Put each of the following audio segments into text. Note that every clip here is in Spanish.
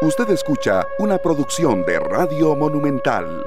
Usted escucha una producción de Radio Monumental.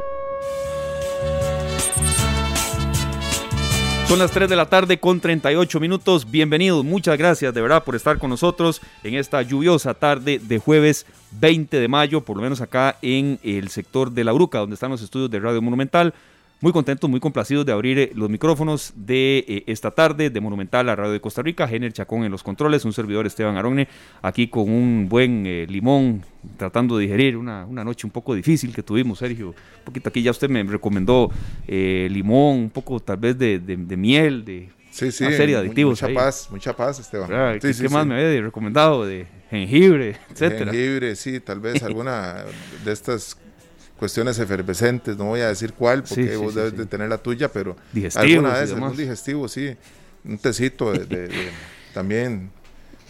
Son las 3 de la tarde con 38 minutos. Bienvenidos, muchas gracias de verdad por estar con nosotros en esta lluviosa tarde de jueves 20 de mayo, por lo menos acá en el sector de La Bruca, donde están los estudios de Radio Monumental. Muy contentos, muy complacidos de abrir eh, los micrófonos de eh, esta tarde de Monumental a Radio de Costa Rica. Gener Chacón en los controles, un servidor Esteban Aronne, aquí con un buen eh, limón, tratando de digerir una, una, noche un poco difícil que tuvimos, Sergio. Un poquito aquí ya usted me recomendó limón, un poco tal vez de, de, miel, de sí, sí, una serie de aditivos. Mucha paz, mucha paz, Esteban. ¿Qué, sí, más me había recomendado? De jengibre, etcétera. Jengibre, sí, tal vez alguna de estas cuestiones efervescentes, no voy a decir cuál, porque vos debes de tener la tuya, pero alguna vez, algún digestivo, sí, un tecito de, también,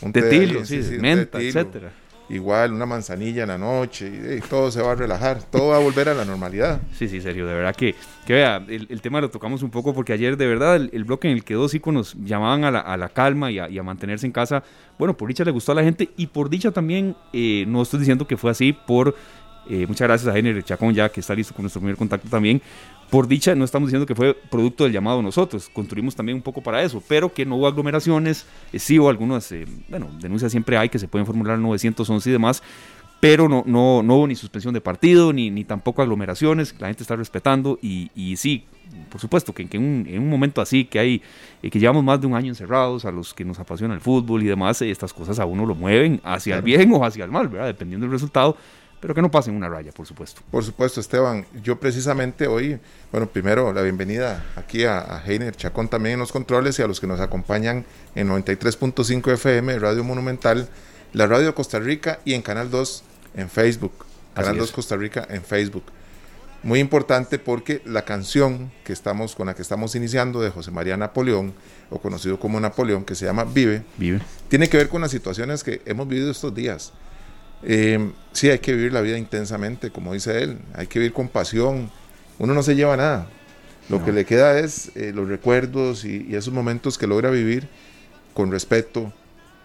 un tetilo, sí, menta, etcétera. Igual, una manzanilla en la noche, y, todo se va a relajar, todo va a volver a la normalidad. Sí, sí, serio, de verdad que, que vea, el, tema lo tocamos un poco porque ayer de verdad el, bloque en el que dos íconos llamaban a la, a la calma y a, y a, mantenerse en casa, bueno, por dicha le gustó a la gente y por dicha también, eh, no estoy diciendo que fue así por eh, muchas gracias a Jenner Chacón ya que está listo con nuestro primer contacto también. Por dicha, no estamos diciendo que fue producto del llamado nosotros, construimos también un poco para eso, pero que no hubo aglomeraciones, eh, sí hubo algunas, eh, bueno, denuncias siempre hay que se pueden formular 911 y demás, pero no, no, no hubo ni suspensión de partido, ni, ni tampoco aglomeraciones, la gente está respetando y, y sí, por supuesto que, en, un, en, un, momento así que hay, que llevamos más de un año encerrados, a los que nos apasiona el fútbol y demás, estas cosas a uno lo mueven hacia el bien o hacia el mal, ¿verdad? Dependiendo del resultado pero que no pasen una raya, por supuesto. Por supuesto, Esteban. Yo precisamente hoy, bueno, primero la bienvenida aquí a, Heiner Chacón también en los controles y a los que nos acompañan en 93.5 FM, Radio Monumental, la Radio de Costa Rica y en Canal 2 en Facebook. Canal 2 Costa Rica en Facebook. Muy importante porque la canción que estamos, con la que estamos iniciando de José María Napoleón, o conocido como Napoleón, que se llama Vive, Vive. tiene que ver con las situaciones que hemos vivido estos días eh, sí, hay que vivir la vida intensamente, como dice él, hay que vivir con pasión. Uno no se lleva nada. Lo que le queda es eh, los recuerdos y, esos momentos que logra vivir con respeto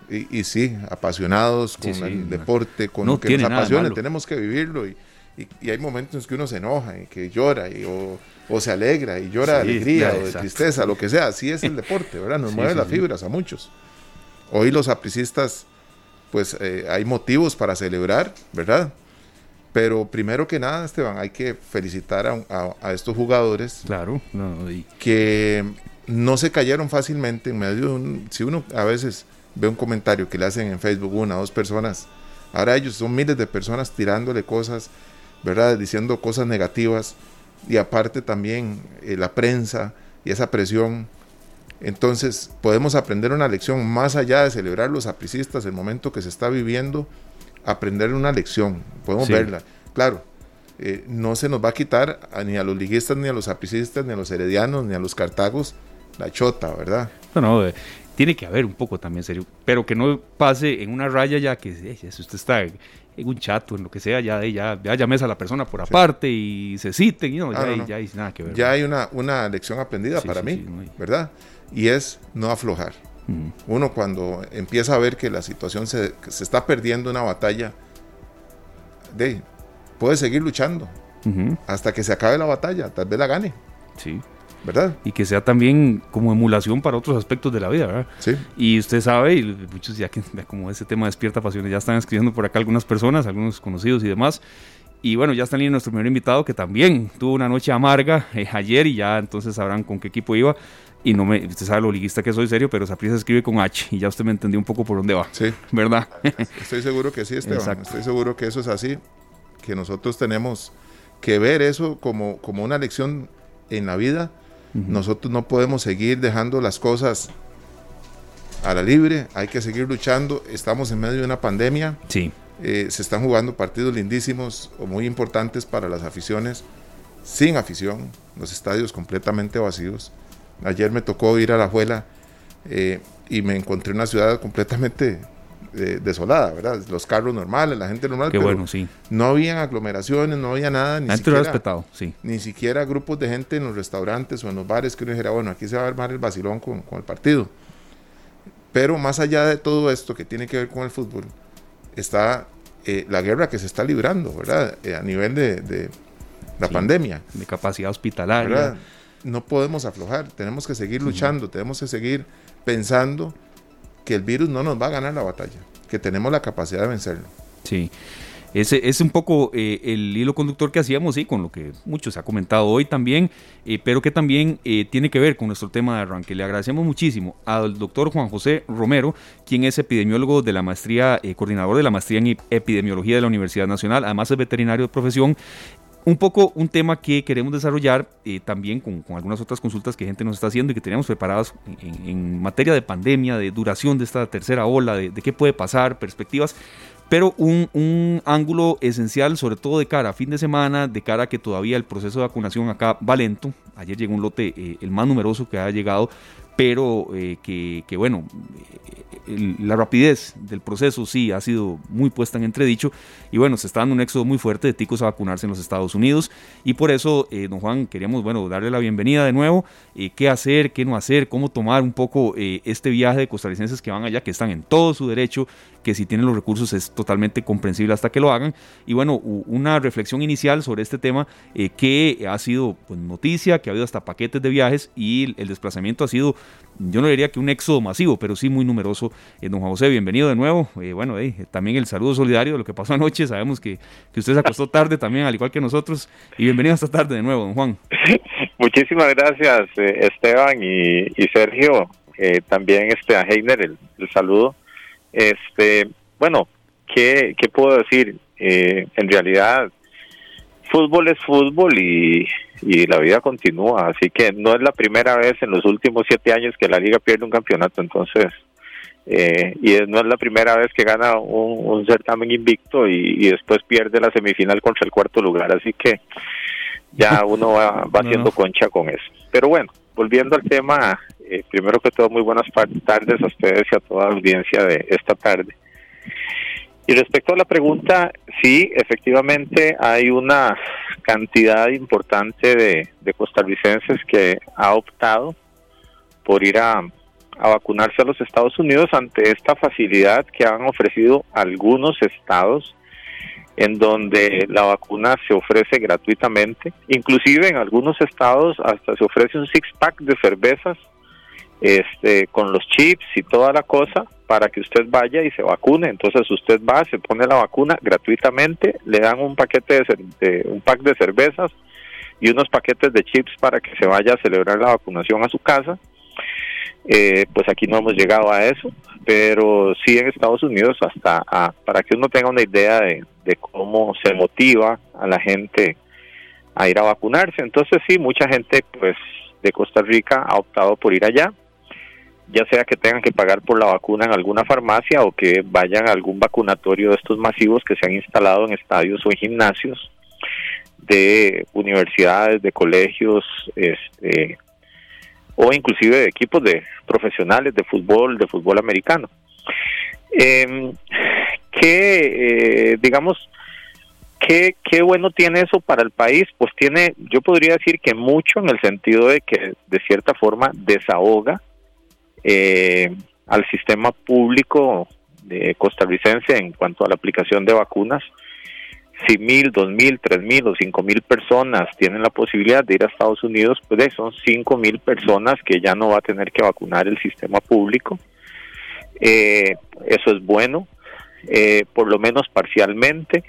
y, sí, apasionados con el deporte, con lo que nos apasiona. Tenemos que vivirlo y, hay momentos en que uno se enoja y que llora y, o, se alegra y llora de alegría o de tristeza, lo que sea. Así es el deporte, ¿verdad? Nos mueve las fibras a muchos. Hoy los apricistas pues eh, hay motivos para celebrar, ¿verdad? Pero primero que nada, Esteban, hay que felicitar a, estos jugadores. Claro, que no se cayeron fácilmente en medio de un. Si uno a veces ve un comentario que le hacen en Facebook una o dos personas, ahora ellos son miles de personas tirándole cosas, ¿verdad? Diciendo cosas negativas. Y aparte también eh, la prensa y esa presión entonces podemos aprender una lección más allá de celebrar los apricistas, el momento que se está viviendo, aprender una lección, podemos verla. Claro, eh, no se nos va a quitar ni a los liguistas, ni a los apricistas, ni a los heredianos, ni a los cartagos la chota, ¿verdad? No, no, eh, tiene que haber un poco también serio, pero que no pase en una raya ya que eh, si usted está en un chat o en lo que sea, ya, ya, ya llames a la persona por aparte y se citen, y no, ya, ya, hay nada que ver. Ya hay una, una lección aprendida para mí, ¿verdad? y es no aflojar. Uno cuando empieza a ver que la situación se, se está perdiendo una batalla, de, puede seguir luchando hasta que se acabe la batalla, tal vez la gane. Sí. ¿Verdad? Y que sea también como emulación para otros aspectos de la vida, ¿verdad? Sí. Y usted sabe, y muchos ya que como ese tema despierta pasiones, ya están escribiendo por acá algunas personas, algunos conocidos y demás. Y bueno, ya está en nuestro primer invitado que también tuvo una noche amarga eh, ayer y ya entonces sabrán con qué equipo iba y no me, usted sabe lo liguista que soy serio, pero se escribe con H y ya usted me entendió un poco por dónde va. Sí. ¿Verdad? Estoy seguro que sí, Esteban. Estoy seguro que eso es así, que nosotros tenemos que ver eso como, como una lección en la vida. Nosotros no podemos seguir dejando las cosas a la libre, hay que seguir luchando. Estamos en medio de una pandemia. Sí. Eh, se están jugando partidos lindísimos o muy importantes para las aficiones, sin afición, los estadios completamente vacíos. Ayer me tocó ir a la Juela eh, y me encontré una ciudad completamente eh, desolada, ¿verdad? Los carros normales, la gente normal. Qué bueno, sí. No había aglomeraciones, no había nada. Ni siquiera, respetado, sí. Ni siquiera grupos de gente en los restaurantes o en los bares que uno dijera, bueno, aquí se va a armar el vacilón con, con el partido. Pero más allá de todo esto que tiene que ver con el fútbol, está eh, la guerra que se está librando, ¿verdad? Eh, a nivel de, la pandemia. De capacidad hospitalaria. No podemos aflojar, tenemos que seguir luchando, tenemos que seguir pensando que el virus no nos va a ganar la batalla, que tenemos la capacidad de vencerlo. Sí. Ese es un poco eh, el hilo conductor que hacíamos, y con lo que mucho se ha comentado hoy también, eh, pero que también eh, tiene que ver con nuestro tema de arranque. Le agradecemos muchísimo al doctor Juan José Romero, quien es epidemiólogo de la maestría, coordinador de la maestría en epidemiología de la Universidad Nacional, además es veterinario de profesión un poco un tema que queremos desarrollar también con, algunas otras consultas que gente nos está haciendo y que teníamos preparadas en, materia de pandemia, de duración de esta tercera ola, de, de, qué puede pasar, perspectivas pero un, ángulo esencial, sobre todo de cara a fin de semana, de cara a que todavía el proceso de vacunación acá va lento. Ayer llegó un lote, eh, el más numeroso que ha llegado, pero eh, que, bueno, la rapidez del proceso sí ha sido muy puesta en entredicho y bueno, se está dando un éxodo muy fuerte de ticos a vacunarse en los Estados Unidos y por eso, eh, don Juan, queríamos, bueno, darle la bienvenida de nuevo, eh, qué hacer, qué no hacer, cómo tomar un poco eh, este viaje de costarricenses que van allá, que están en todo su derecho, que si tienen los recursos es totalmente comprensible hasta que lo hagan y bueno, una reflexión inicial sobre este tema que ha sido pues, noticia, que ha habido hasta paquetes de viajes y el desplazamiento ha sido yo no diría que un éxodo masivo, pero sí muy numeroso. Eh, don Juan José, bienvenido de nuevo. Eh, bueno, eh, también el saludo solidario de lo que pasó anoche. Sabemos que, que, usted se acostó tarde también, al igual que nosotros. Y bienvenido esta tarde de nuevo, don Juan. Muchísimas gracias, Esteban y, Sergio. también este, a Heiner el, saludo. Este, bueno, ¿qué, qué puedo decir? en realidad, fútbol es fútbol y, y la vida continúa, así que no es la primera vez en los últimos siete años que la liga pierde un campeonato, entonces, eh, y no es la primera vez que gana un, certamen invicto y, después pierde la semifinal contra el cuarto lugar, así que ya uno va, haciendo concha con eso. Pero bueno, volviendo al tema, eh, primero que todo, muy buenas tardes a ustedes y a toda la audiencia de esta tarde. Y respecto a la pregunta, sí, efectivamente hay una cantidad importante de, costarricenses que ha optado por ir a, vacunarse a los Estados Unidos ante esta facilidad que han ofrecido algunos estados en donde la vacuna se ofrece gratuitamente. Inclusive en algunos estados hasta se ofrece un six-pack de cervezas este, con los chips y toda la cosa para que usted vaya y se vacune. Entonces usted va, se pone la vacuna gratuitamente, le dan un paquete de, un pack de cervezas y unos paquetes de chips para que se vaya a celebrar la vacunación a su casa. Eh, pues aquí no hemos llegado a eso, pero sí en Estados Unidos hasta para que uno tenga una idea de, de cómo se motiva a la gente a ir a vacunarse. Entonces sí, mucha gente pues de Costa Rica ha optado por ir allá ya sea que tengan que pagar por la vacuna en alguna farmacia o que vayan a algún vacunatorio de estos masivos que se han instalado en estadios o en gimnasios de universidades, de colegios, este, o inclusive de equipos de profesionales de fútbol, de fútbol americano. Eh, que, digamos, ¿qué, ¿qué bueno tiene eso para el país? Pues tiene, yo podría decir que mucho en el sentido de que de cierta forma desahoga eh, al sistema público de costarricense en cuanto a la aplicación de vacunas. Si mil, dos mil, tres mil o cinco mil personas tienen la posibilidad de ir a Estados Unidos, pues son cinco mil personas que ya no va a tener que vacunar el sistema público. Eh, eso es bueno, eh, por lo menos parcialmente.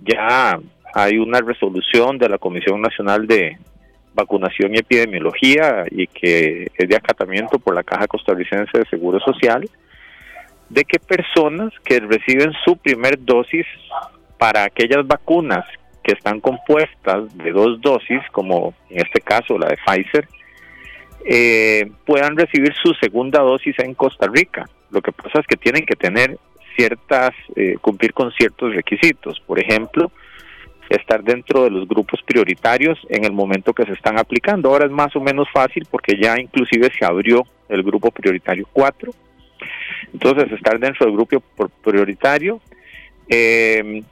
Ya hay una resolución de la Comisión Nacional de, vacunación y epidemiología y que es de acatamiento por la Caja Costarricense de Seguro Social, de que personas que reciben su primer dosis para aquellas vacunas que están compuestas de dos dosis, como en este caso la de Pfizer, eh, puedan recibir su segunda dosis en Costa Rica. Lo que pasa es que tienen que tener ciertas, eh, cumplir con ciertos requisitos. Por ejemplo, estar dentro de los grupos prioritarios en el momento que se están aplicando. Ahora es más o menos fácil porque ya inclusive se abrió el grupo prioritario 4. Entonces, estar dentro del grupo prioritario. Eh,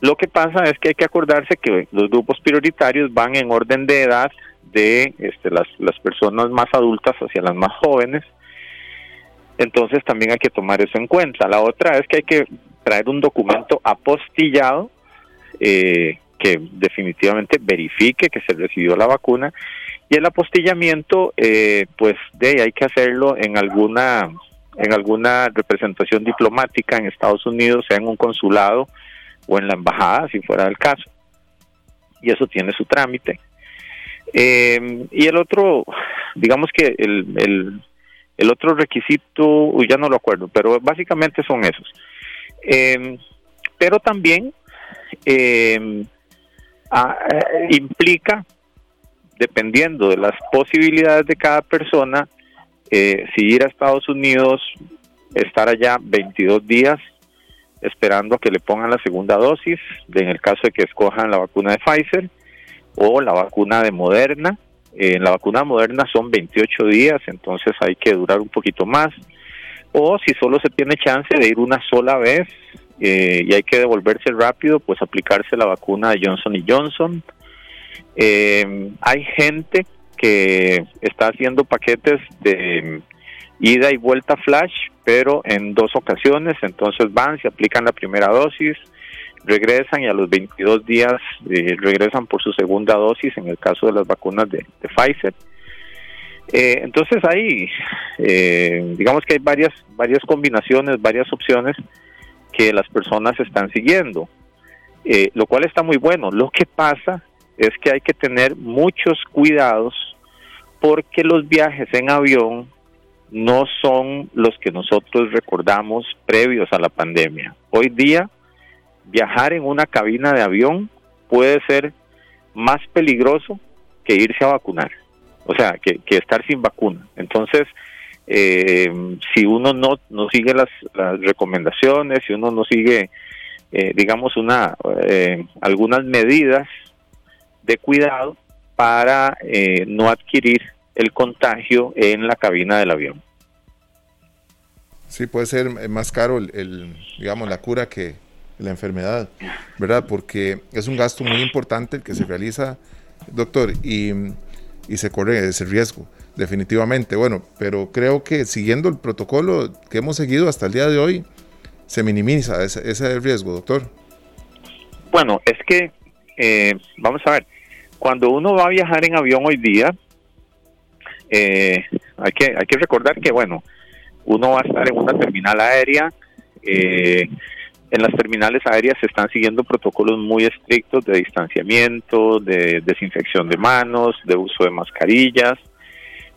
lo que pasa es que hay que acordarse que los grupos prioritarios van en orden de edad de este, las, personas más adultas hacia las más jóvenes. Entonces también hay que tomar eso en cuenta. La otra es que hay que traer un documento apostillado eh, que definitivamente verifique que se recibió la vacuna y el apostillamiento eh, pues de hay que hacerlo en alguna en alguna representación diplomática en Estados Unidos sea en un consulado o en la embajada si fuera el caso. Y eso tiene su trámite. Eh, y el otro digamos que el, el, otro requisito ya no lo acuerdo pero básicamente son esos. Pero también eh, implica, dependiendo de las posibilidades de cada persona, eh, si ir a Estados Unidos, estar allá 22 días esperando a que le pongan la segunda dosis, en el caso de que escojan la vacuna de Pfizer o la vacuna de Moderna. En la vacuna moderna son 28 días, entonces hay que durar un poquito más. O si solo se tiene chance de ir una sola vez, eh, y hay que devolverse rápido, pues aplicarse la vacuna de Johnson y Johnson. Eh, hay gente que está haciendo paquetes de ida y vuelta flash, pero en dos ocasiones, entonces van, se aplican la primera dosis, regresan y a los 22 días eh, regresan por su segunda dosis en el caso de las vacunas de, Pfizer. entonces hay, digamos que hay varias, varias combinaciones, varias opciones que las personas están siguiendo, eh, lo cual está muy bueno. Lo que pasa es que hay que tener muchos cuidados porque los viajes en avión no son los que nosotros recordamos previos a la pandemia. Hoy día, viajar en una cabina de avión puede ser más peligroso que irse a vacunar, o sea, que, estar sin vacuna. Entonces, eh, si uno no, no sigue las, recomendaciones, si uno no sigue, eh, digamos, una, eh, algunas medidas de cuidado para eh, no adquirir el contagio en la cabina del avión. Sí, puede ser más caro, el, digamos, la cura que la enfermedad, ¿verdad? Porque es un gasto muy importante el que se realiza, doctor, y, y se corre ese riesgo definitivamente. Bueno, pero creo que siguiendo el protocolo que hemos seguido hasta el día de hoy, se minimiza ese, ese riesgo, doctor. Bueno, es que, eh, vamos a ver, cuando uno va a viajar en avión hoy día, eh, hay, que, hay que recordar que, bueno, uno va a estar en una terminal aérea, eh, en las terminales aéreas se están siguiendo protocolos muy estrictos de distanciamiento, de desinfección de manos, de uso de mascarillas,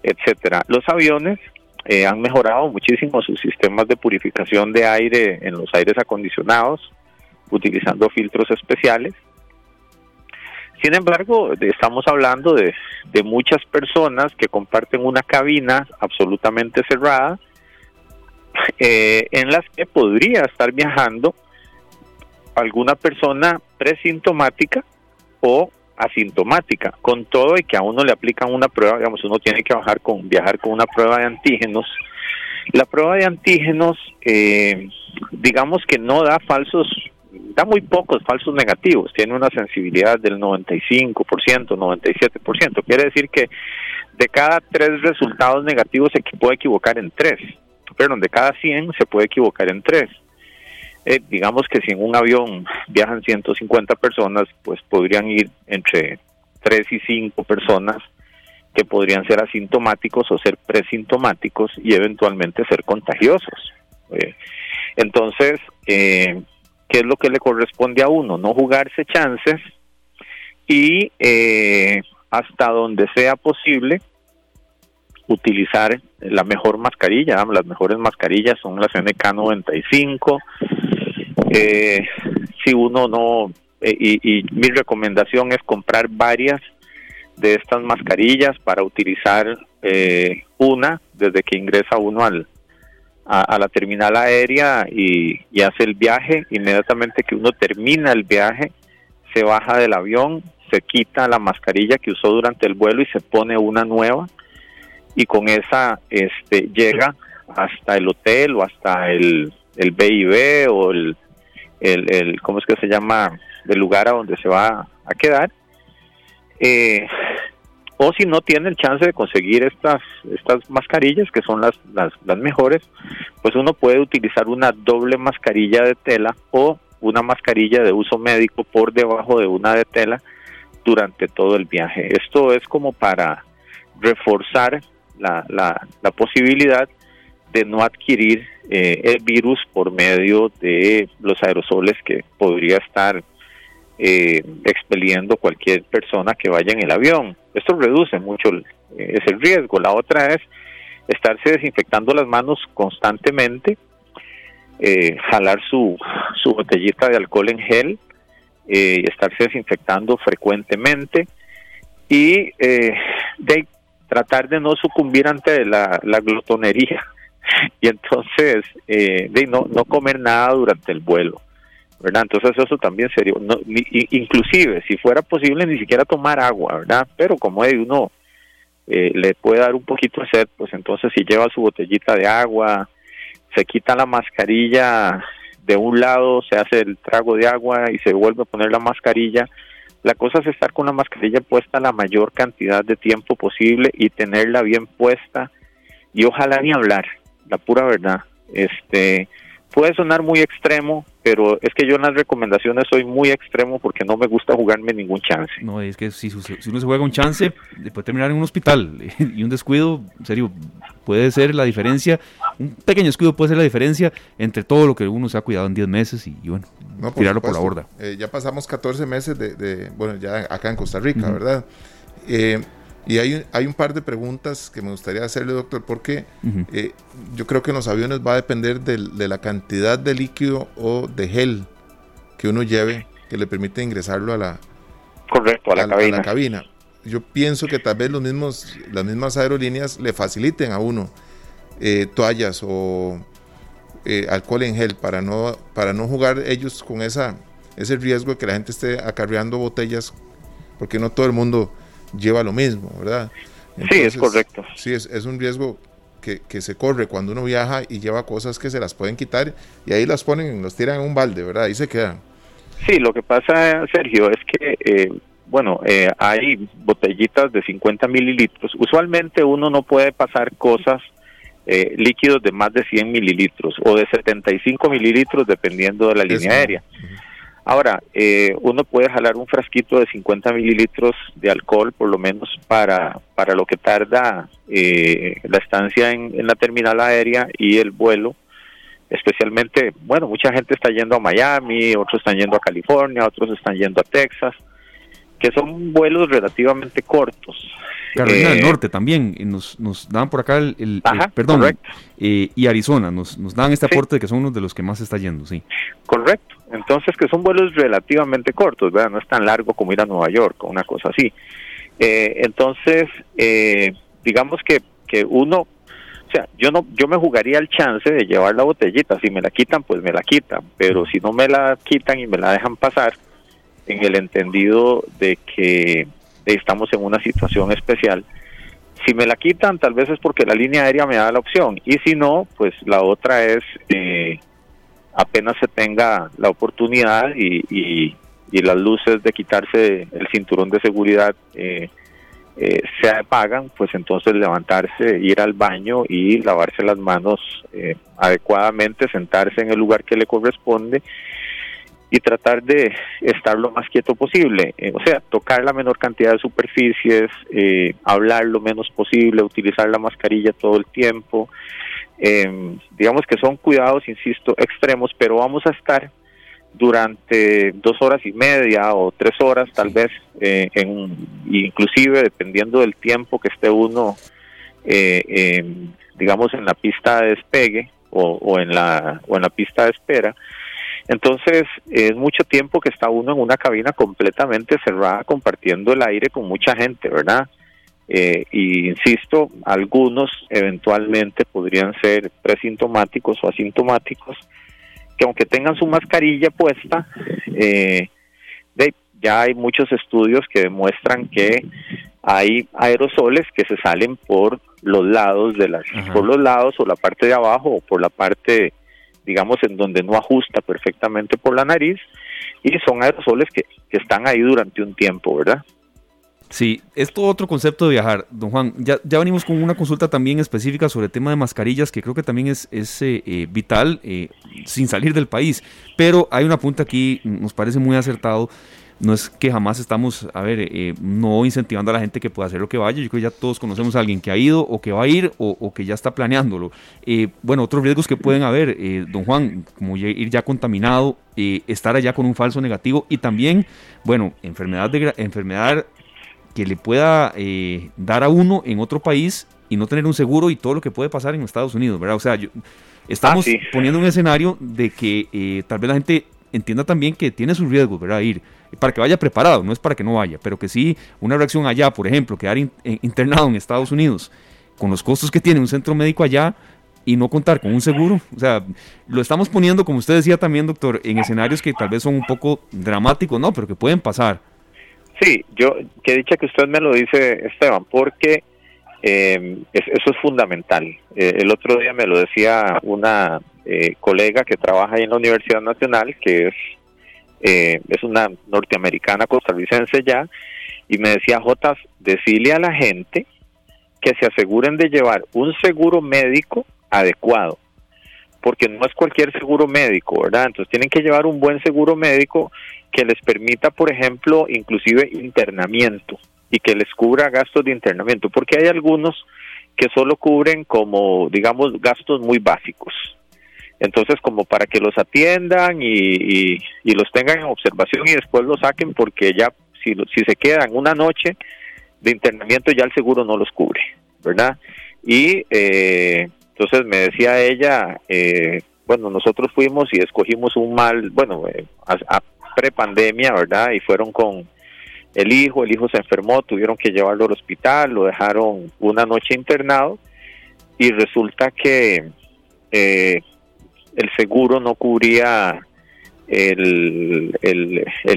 etcétera. Los aviones eh, han mejorado muchísimo sus sistemas de purificación de aire en los aires acondicionados, utilizando filtros especiales. Sin embargo, estamos hablando de, muchas personas que comparten una cabina absolutamente cerrada, eh, en las que podría estar viajando alguna persona presintomática o asintomática, con todo y que a uno le aplican una prueba, digamos, uno tiene que bajar con, viajar con una prueba de antígenos. La prueba de antígenos, eh, digamos que no da falsos, da muy pocos falsos negativos, tiene una sensibilidad del 95%, 97%, quiere decir que de cada tres resultados negativos se puede equivocar en tres, perdón, de cada 100 se puede equivocar en tres. Eh, digamos que si en un avión viajan 150 personas, pues podrían ir entre 3 y 5 personas que podrían ser asintomáticos o ser presintomáticos y eventualmente ser contagiosos. Eh, entonces, eh, ¿qué es lo que le corresponde a uno? No jugarse chances y hasta donde sea posible utilizar la mejor mascarilla. Las mejores mascarillas son las NK95, eh, si uno no, eh, y, mi recomendación es comprar varias de estas mascarillas para utilizar eh, una desde que ingresa uno al, a, la terminal aérea y, hace el viaje. Inmediatamente que uno termina el viaje, se baja del avión, se quita la mascarilla que usó durante el vuelo y se pone una nueva y con esa este, llega hasta el hotel o hasta el, el BIB o el el, el ¿cómo es que se llama? El lugar a donde se va a quedar. Eh, o si no tiene el chance de conseguir estas, estas mascarillas, que son las, las, mejores, pues uno puede utilizar una doble mascarilla de tela o una mascarilla de uso médico por debajo de una de tela durante todo el viaje. Esto es como para reforzar la, la, la posibilidad de no adquirir eh, el virus por medio de los aerosoles que podría estar eh, expeliendo cualquier persona que vaya en el avión. Esto reduce mucho el, eh, riesgo. La otra es estarse desinfectando las manos constantemente, eh, jalar su, su botellita de alcohol en gel, eh, estarse desinfectando frecuentemente y de tratar de no sucumbir ante la, la glotonería y entonces de no comer nada durante el vuelo. ¿Verdad? Entonces eso también sería, no, inclusive si fuera posible ni siquiera tomar agua, ¿verdad? Pero como de uno eh, le puede dar un poquito de sed, pues entonces si lleva su botellita de agua, se quita la mascarilla de un lado, se hace el trago de agua y se vuelve a poner la mascarilla. La cosa es estar con la mascarilla puesta la mayor cantidad de tiempo posible y tenerla bien puesta y ojalá ni hablar, la pura verdad. Este puede sonar muy extremo, pero es que yo en las recomendaciones soy muy extremo porque no me gusta jugarme ningún chance. No, es que si, si uno se juega un chance, puede terminar en un hospital y un descuido, en serio, puede ser la diferencia, un pequeño descuido puede ser la diferencia entre todo lo que uno se ha cuidado en 10 meses y, y bueno, No, por tirarlo por la borda. Eh, ya pasamos 14 meses de, de- bueno, ya acá en Costa Rica, ¿verdad? Eh, y hay, un- hay un par de preguntas que me gustaría hacerle, doctor, porque Ujú. eh, yo creo que en los aviones va a depender del- de la cantidad de líquido o de gel que uno lleve que le permite ingresarlo a la, Correcto, a la a cabina. cabina. Yo pienso que tal vez los mismos, las mismas aerolíneas le faciliten a uno eh, toallas o eh, alcohol en gel para no, para no jugar ellos con esa, ese riesgo de que la gente esté acarreando botellas, porque no todo el mundo lleva lo mismo, ¿verdad? Sí, es correcto. Sí, es, es un riesgo que, que se corre cuando uno viaja y lleva cosas que se las pueden quitar y ahí las ponen, los tiran en un balde, ¿verdad? Ahí se quedan. Sí, lo que pasa, Sergio, es que, eh, bueno, eh, hay botellitas de 50 mililitros. Usualmente uno no puede pasar cosas, eh, líquidos de más de 100 mililitros o de 75 mililitros, dependiendo de la línea aérea. Ahora, eh, uno puede jalar un frasquito de 50 mililitros de alcohol, por lo menos para, para lo que tarda eh, la estancia en, en la terminal aérea y el vuelo especialmente, bueno, mucha gente está yendo a Miami, otros están yendo a California, otros están yendo a Texas, que son vuelos relativamente cortos. Carolina del Eh, Norte también, y nos, nos dan por acá el, el- Ajá, el- perdón, correcto. eh, y Arizona, nos, nos dan este Sí. aporte de que son uno de los que más está yendo, sí. Correcto. Entonces, que son vuelos relativamente cortos, ¿verdad? No es tan largo como ir a Nueva York o una cosa así. Eh, entonces, eh, digamos que, que uno, o sea, yo no, yo me jugaría el chance de llevar la botellita. Si me la quitan, pues me la quitan. Pero si no me la quitan y me la dejan pasar, en el entendido de que estamos en una situación especial, si me la quitan, tal vez es porque la línea aérea me da la opción. Y si no, pues la otra es eh, apenas se tenga la oportunidad y, las luces de quitarse el cinturón de seguridad eh, eh, se apagan, pues entonces levantarse, ir al baño y lavarse las manos eh, adecuadamente, sentarse en el lugar que le corresponde y tratar de estar lo más quieto posible, eh, o sea, tocar la menor cantidad de superficies, eh, hablar lo menos posible, utilizar la mascarilla todo el tiempo, eh, digamos que son cuidados, insisto, extremos, pero vamos a estar durante dos horas y media o tres horas tal vez, eh, en, inclusive dependiendo del tiempo que esté uno, eh, eh, digamos, en la pista de despegue o, o, en la, o en la pista de espera. Entonces es mucho tiempo que está uno en una cabina completamente cerrada compartiendo el aire con mucha gente, ¿verdad? Eh, y insisto, algunos eventualmente podrían ser presintomáticos o asintomáticos, que aunque tengan su mascarilla puesta, eh, de, ya hay muchos estudios que demuestran que hay aerosoles que se salen por los lados de las, Ajá. por los lados o la parte de abajo o por la parte, digamos, en donde no ajusta perfectamente por la nariz y son aerosoles que, que están ahí durante un tiempo, ¿verdad? Sí, esto otro concepto de viajar, don Juan. Ya, ya venimos con una consulta también específica sobre el tema de mascarillas, que creo que también es, es eh, eh, vital eh, sin salir del país. Pero hay una punta aquí, nos parece muy acertado. No es que jamás estamos, a ver, no incentivando a la gente que pueda hacer lo que vaya. Yo creo que ya todos conocemos a alguien que ha ido o que va a ir o, que ya está planeándolo. bueno, otros riesgos que pueden haber, don Juan, como ir ya contaminado, estar allá con un falso negativo y también, bueno, enfermedad, de, enfermedad que le pueda eh, dar a uno en otro país y no tener un seguro y todo lo que puede pasar en Estados Unidos, ¿verdad? O sea, estamos ah, poniendo un escenario de que eh, tal vez la gente entienda también que tiene sus riesgos, ¿verdad? Ir para que vaya preparado, no es para que no vaya, pero que sí una reacción allá, por ejemplo, quedar internado en Estados Unidos con los costos que tiene un centro médico allá y no contar con un seguro, o sea, lo estamos poniendo, como usted decía también, doctor, en escenarios que tal vez son un poco dramáticos, ¿no? Pero que pueden pasar. Sí, yo, que dicha que usted me lo dice, Esteban, porque eh, eso es fundamental. Eh, el otro día me lo decía una eh, colega que trabaja ahí en la Universidad Nacional, que es, es una norteamericana costarricense ya, y me decía, Jotas, decirle a la gente que se aseguren de llevar un seguro médico adecuado, porque no es cualquier seguro médico, ¿verdad? Entonces tienen que llevar un buen seguro médico que les permita, por ejemplo, inclusive internamiento y que les cubra gastos de internamiento, porque hay algunos que solo cubren como, digamos, gastos muy básicos. Entonces, como para que los atiendan y, los tengan en observación y después los saquen, porque ya si, si se quedan una noche de internamiento, ya el seguro no los cubre, ¿verdad? Y eh, entonces me decía ella, eh, bueno, nosotros fuimos y escogimos un mal, bueno, eh, a, prepandemia, ¿verdad? Y fueron con el hijo, el hijo se enfermó, tuvieron que llevarlo al hospital, lo dejaron una noche internado y resulta que eh, el seguro no cubría el,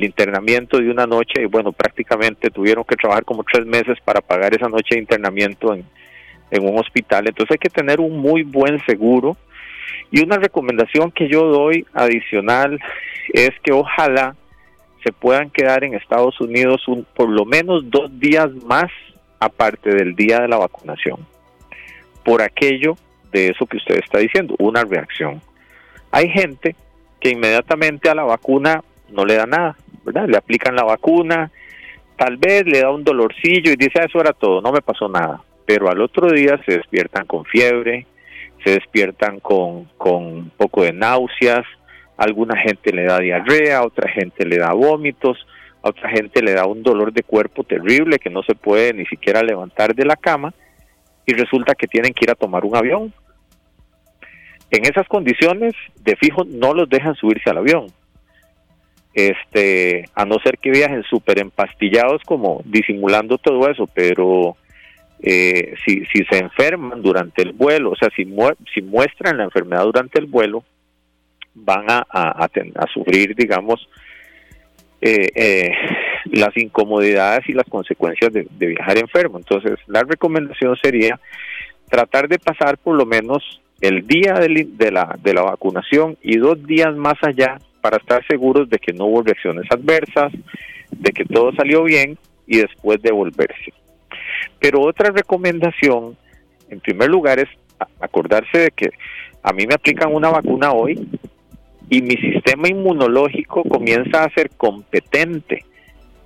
internamiento de una noche y bueno, prácticamente tuvieron que trabajar como tres meses para pagar esa noche de internamiento en, en un hospital. Entonces hay que tener un muy buen seguro. Y una recomendación que yo doy adicional es que ojalá se puedan quedar en Estados Unidos un, por lo menos dos días más aparte del día de la vacunación, por aquello de eso que usted está diciendo, una reacción. Hay gente que inmediatamente a la vacuna no le da nada, ¿verdad? Le aplican la vacuna, tal vez le da un dolorcillo y dice, ah, eso era todo, no me pasó nada, pero al otro día se despiertan con fiebre, se despiertan con, con un poco de náuseas, alguna gente le da diarrea, otra gente le da vómitos, a otra gente le da un dolor de cuerpo terrible que no se puede ni siquiera levantar de la cama y resulta que tienen que ir a tomar un avión. En esas condiciones, de fijo, no los dejan subirse al avión. Este, a no ser que viajen súper empastillados como disimulando todo eso, pero eh, si, si se enferman durante el vuelo, o sea, si, si muestran la enfermedad durante el vuelo, van a, sufrir, digamos, eh, eh, las incomodidades y las consecuencias de, viajar enfermo. Entonces, la recomendación sería tratar de pasar por lo menos el día de, la, de la vacunación y dos días más allá para estar seguros de que no hubo reacciones adversas, de que todo salió bien y después devolverse. Pero otra recomendación, en primer lugar, es acordarse de que a mí me aplican una vacuna hoy y mi sistema inmunológico comienza a ser competente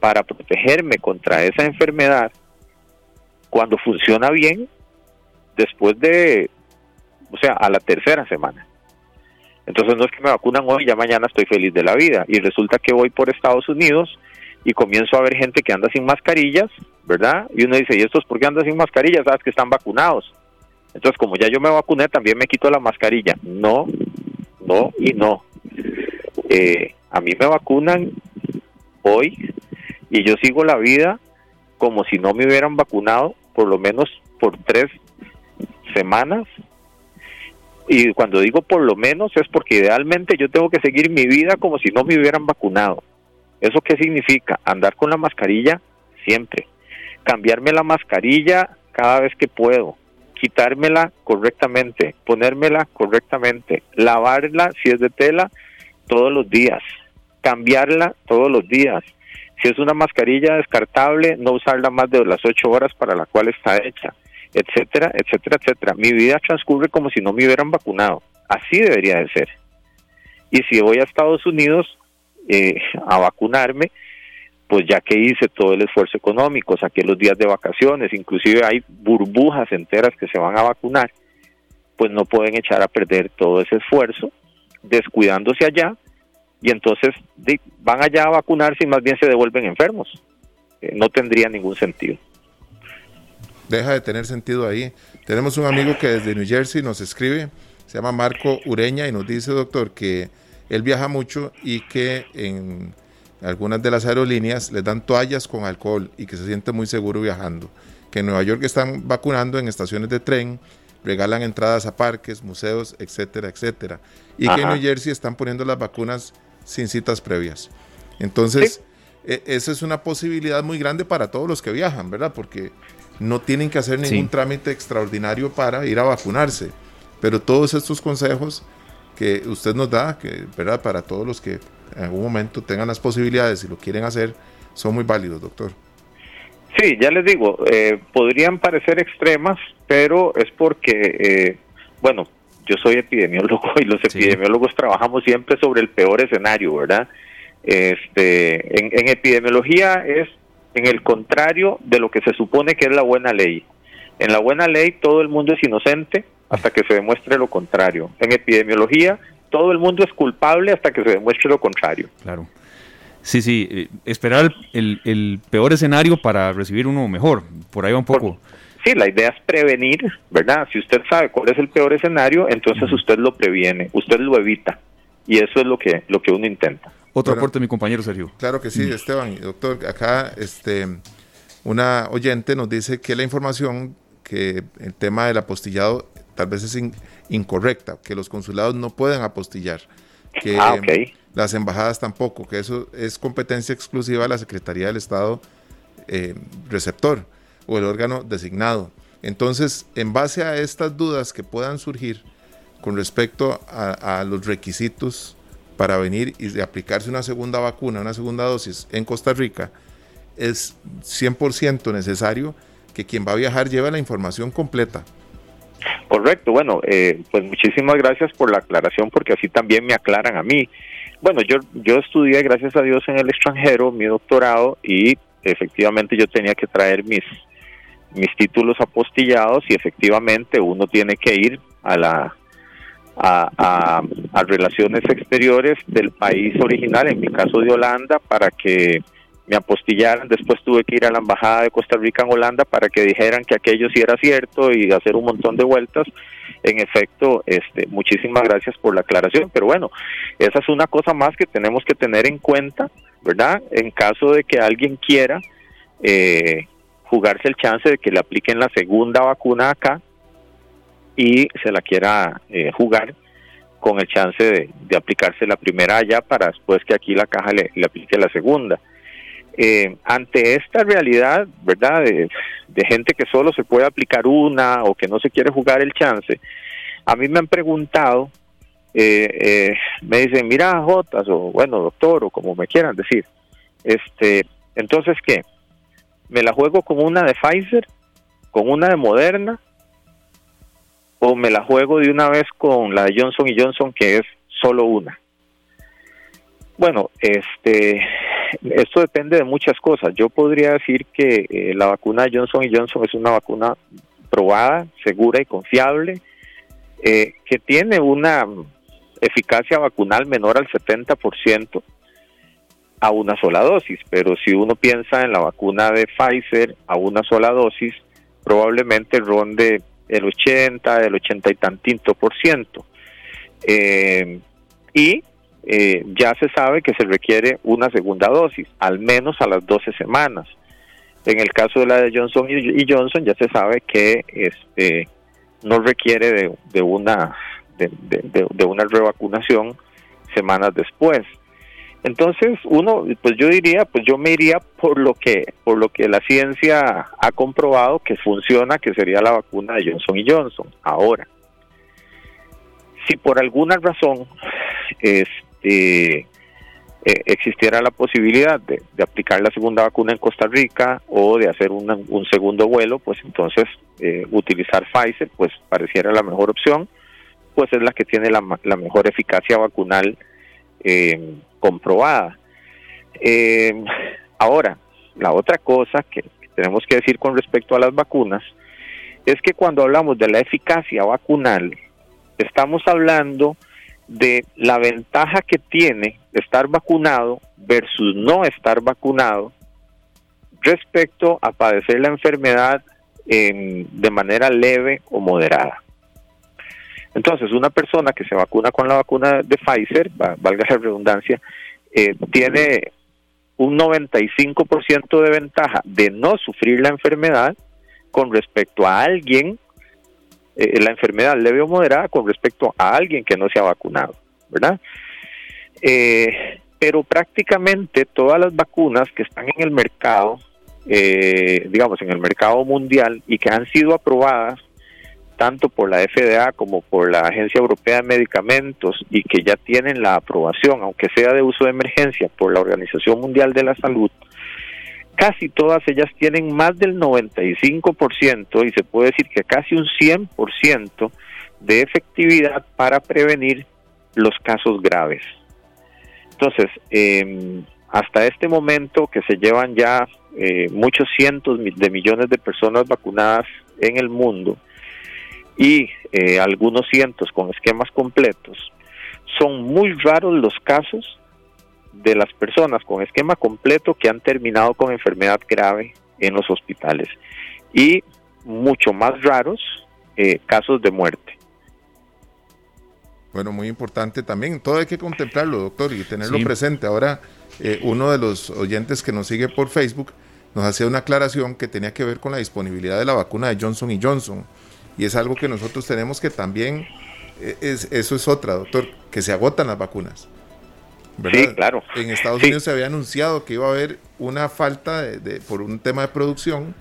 para protegerme contra esa enfermedad cuando funciona bien después de, o sea, a la tercera semana. Entonces no es que me vacunan hoy y ya mañana estoy feliz de la vida. Y resulta que voy por Estados Unidos y comienzo a ver gente que anda sin mascarillas, ¿verdad? Y uno dice, ¿y estos por qué andan sin mascarillas? Sabes que están vacunados. Entonces como ya yo me vacuné, también me quito la mascarilla. No, no y no. Eh, a mí me vacunan hoy y yo sigo la vida como si no me hubieran vacunado por lo menos por tres semanas. Y cuando digo por lo menos es porque idealmente yo tengo que seguir mi vida como si no me hubieran vacunado. ¿Eso qué significa? Andar con la mascarilla siempre. Cambiarme la mascarilla cada vez que puedo. Quitármela correctamente. Ponérmela correctamente. Lavarla si es de tela todos los días, cambiarla todos los días. Si es una mascarilla descartable, no usarla más de las ocho horas para la cual está hecha, etcétera, etcétera, etcétera. Mi vida transcurre como si no me hubieran vacunado. Así debería de ser. Y si voy a Estados Unidos eh, a vacunarme, pues ya que hice todo el esfuerzo económico, saqué los días de vacaciones, inclusive hay burbujas enteras que se van a vacunar, pues no pueden echar a perder todo ese esfuerzo, descuidándose allá, y entonces van allá a vacunarse y más bien se devuelven enfermos. Eh, no tendría ningún sentido. Deja de tener sentido ahí. Tenemos un amigo que desde New Jersey nos escribe, se llama Marco Ureña y nos dice, doctor, que él viaja mucho y que en algunas de las aerolíneas les dan toallas con alcohol y que se siente muy seguro viajando. Que en Nueva York están vacunando en estaciones de tren, regalan entradas a parques, museos, etcétera, etcétera. Y que en New Jersey están poniendo las vacunas sin citas previas. Entonces, e, esa es una posibilidad muy grande para todos los que viajan, ¿verdad? Porque no tienen que hacer ningún trámite extraordinario para ir a vacunarse. Pero todos estos consejos que usted nos da, que, ¿verdad? Para todos los que en algún momento tengan las posibilidades y lo quieren hacer, son muy válidos, doctor. Sí, ya les digo, eh, podrían parecer extremas, pero es porque, eh, bueno, yo soy epidemiólogo y los epidemiólogos trabajamos siempre sobre el peor escenario, ¿verdad? Este, en, en epidemiología es en el contrario de lo que se supone que es la buena ley. En la buena ley todo el mundo es inocente hasta que se demuestre lo contrario. En epidemiología todo el mundo es culpable hasta que se demuestre lo contrario. Claro. Sí, sí, eh, esperar el, peor escenario para recibir uno mejor, por ahí va un poco. Sí, la idea es prevenir, ¿verdad? Si usted sabe cuál es el peor escenario, entonces usted lo previene, usted lo evita. Y eso es lo que, lo que uno intenta. Otro aporte, mi compañero Sergio. Claro que sí, mm. Esteban. Doctor, acá este, una oyente nos dice que la información, que el tema del apostillado tal vez es incorrecta, que los consulados no pueden apostillar, que ah, las embajadas tampoco, que eso es competencia exclusiva de la Secretaría del Estado eh, receptor o el órgano designado. Entonces, en base a estas dudas que puedan surgir con respecto a, los requisitos para venir y aplicarse una segunda vacuna, una segunda dosis en Costa Rica, es 100% necesario que quien va a viajar lleve la información completa Correcto, bueno, eh, pues muchísimas gracias por la aclaración porque así también me aclaran a mí. Bueno, yo, yo estudié, gracias a Dios, en el extranjero, mi doctorado y efectivamente yo tenía que traer mis, mis títulos apostillados y efectivamente uno tiene que ir a la a, a relaciones exteriores del país original, en mi caso de Holanda, para que me apostillaran, después tuve que ir a la embajada de Costa Rica en Holanda para que dijeran que aquello sí era cierto y hacer un montón de vueltas. En efecto, este, muchísimas gracias por la aclaración, pero bueno, esa es una cosa más que tenemos que tener en cuenta, ¿verdad? En caso de que alguien quiera eh, jugarse el chance de que le apliquen la segunda vacuna acá y se la quiera eh, jugar con el chance de, aplicarse la primera allá para después que aquí la caja le aplique la segunda. Eh, ante esta realidad, ¿verdad? De, gente que solo se puede aplicar una o que no se quiere jugar el chance, a mí me han preguntado, eh, eh, me dicen, mira, Jotas, o bueno, doctor, o como me quieran decir, este, entonces, ¿qué? ¿Me la juego con una de Pfizer, con una de Moderna, o me la juego de una vez con la de Johnson y Johnson, que es solo una? Bueno, este, esto depende de muchas cosas. Yo podría decir que eh, la vacuna Johnson Johnson es una vacuna probada, segura y confiable, eh, que tiene una eficacia vacunal menor al 70% a una sola dosis, pero si uno piensa en la vacuna de Pfizer a una sola dosis, probablemente ronde el 80, el 80 y tantito por ciento. Eh, y eh, ya se sabe que se requiere una segunda dosis, al menos a las 12 semanas. En el caso de la de Johnson y Johnson ya se sabe que este no requiere de, una de, una revacunación semanas después. Entonces uno, pues yo diría, pues yo me iría por lo que por lo que la ciencia ha comprobado que funciona, que sería la vacuna de Johnson y Johnson. Ahora, si por alguna razón este, eh, existiera la posibilidad de, aplicar la segunda vacuna en Costa Rica o de hacer un segundo vuelo, pues entonces eh, utilizar Pfizer pues pareciera la mejor opción, pues es la que tiene la, mejor eficacia vacunal eh, comprobada. ahora, la otra cosa que tenemos que decir con respecto a las vacunas es que cuando hablamos de la eficacia vacunal, estamos hablando de la ventaja que tiene estar vacunado versus no estar vacunado respecto a padecer la enfermedad de manera leve o moderada. Entonces, una persona que se vacuna con la vacuna de Pfizer, valga la redundancia, eh, tiene un 95% de ventaja de no sufrir la enfermedad con respecto a alguien eh, la enfermedad leve o moderada con respecto a alguien que no se ha vacunado, ¿verdad? Eh, pero prácticamente todas las vacunas que están en el mercado, eh, digamos en el mercado mundial y que han sido aprobadas tanto por la FDA como por la Agencia Europea de Medicamentos y que ya tienen la aprobación, aunque sea de uso de emergencia, por la Organización Mundial de la Salud, casi todas ellas tienen más del 95% y se puede decir que casi un 100% de efectividad para prevenir los casos graves. Entonces, em, hasta este momento que se llevan ya eh, muchos cientos de millones de personas vacunadas en el mundo y eh, algunos cientos con esquemas completos, son muy raros los casos de las personas con esquema completo que han terminado con enfermedad grave en los hospitales y mucho más raros eh, casos de muerte. Bueno, muy importante también. Todo hay que contemplarlo, doctor, y tenerlo presente. Ahora, eh, uno de los oyentes que nos sigue por Facebook nos hacía una aclaración que tenía que ver con la disponibilidad de la vacuna de Johnson y Johnson. Y es algo que nosotros tenemos que también, eh, es, eso es otra, doctor, que se agotan las vacunas. Sí, claro. En Estados Unidos se había anunciado que iba a haber una falta de, por un tema de producción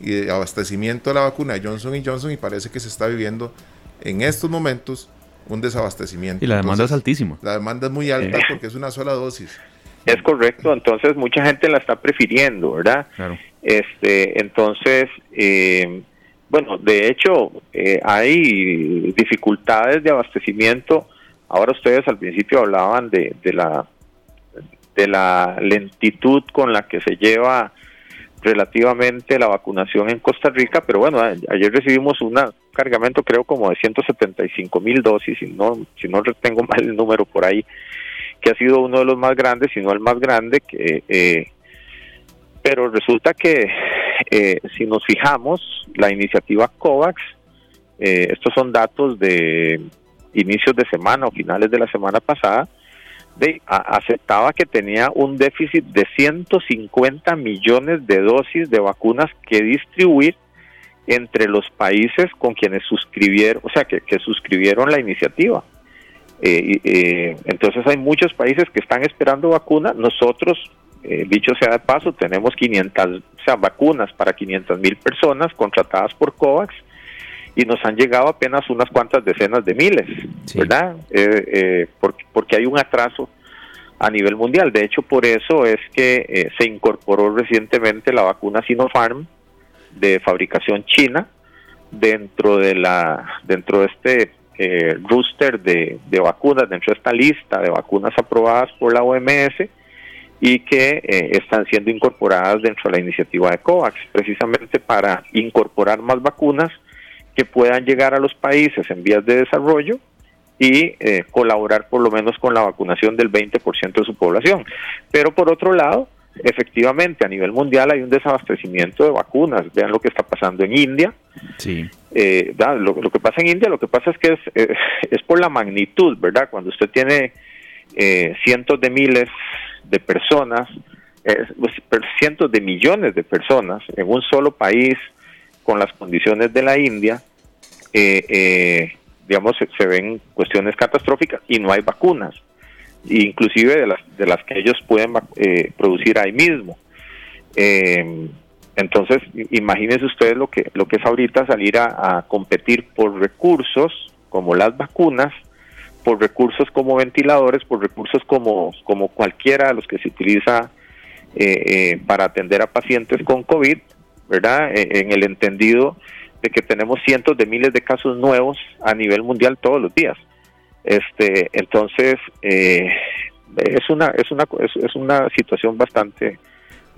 y de abastecimiento de la vacuna de Johnson Johnson y parece que se está viviendo en estos momentos un desabastecimiento. Y la demanda es altísima. La demanda es muy alta porque es una sola dosis. Es correcto, entonces mucha gente la está prefiriendo, ¿verdad? Claro. Este, entonces, eh, bueno, de hecho, eh, hay dificultades de abastecimiento Ahora ustedes al principio hablaban de, la de la lentitud con la que se lleva relativamente la vacunación en Costa Rica, pero bueno, ayer recibimos un cargamento creo como de 175 mil dosis, si no, si no tengo mal el número por ahí, que ha sido uno de los más grandes, si no el más grande, que, eh, pero resulta que eh, si nos fijamos, la iniciativa COVAX, eh, estos son datos de inicios de semana o finales de la semana pasada, de, aceptaba que tenía un déficit de 150 millones de dosis de vacunas que distribuir entre los países con quienes suscribieron, o sea, que, suscribieron la iniciativa. Eh, eh, entonces hay muchos países que están esperando vacunas. Nosotros, eh, dicho sea de paso, tenemos 500, o sea, vacunas para 500 mil personas contratadas por COVAX y nos han llegado apenas unas cuantas decenas de miles, ¿verdad? Eh, eh, porque, porque hay un atraso a nivel mundial. De hecho, por eso es que eh, se incorporó recientemente la vacuna Sinopharm de fabricación china dentro de la dentro de este eh, rooster de, de, vacunas, dentro de esta lista de vacunas aprobadas por la OMS y que están siendo incorporadas dentro de la iniciativa de COVAX, precisamente para incorporar más vacunas que puedan llegar a los países en vías de desarrollo y eh, colaborar por lo menos con la vacunación del 20% de su población. Pero por otro lado, efectivamente a nivel mundial hay un desabastecimiento de vacunas. Vean lo que está pasando en India. Sí. Eh, lo, que pasa en India, lo que pasa es que es, eh, es por la magnitud, ¿verdad? Cuando usted tiene cientos de miles de personas, pues, cientos de millones de personas en un solo país, con las condiciones de la India, eh, eh, digamos, se, ven cuestiones catastróficas y no hay vacunas, inclusive de las, de las que ellos pueden eh, producir ahí mismo. entonces, imagínense ustedes lo que, lo que es ahorita salir a, competir por recursos como las vacunas por recursos como ventiladores, por recursos como, como cualquiera de los que se utiliza eh, eh, para atender a pacientes con COVID, ¿verdad? en el entendido de que tenemos cientos de miles de casos nuevos a nivel mundial todos los días. Este, entonces, eh, es una es una es, una situación bastante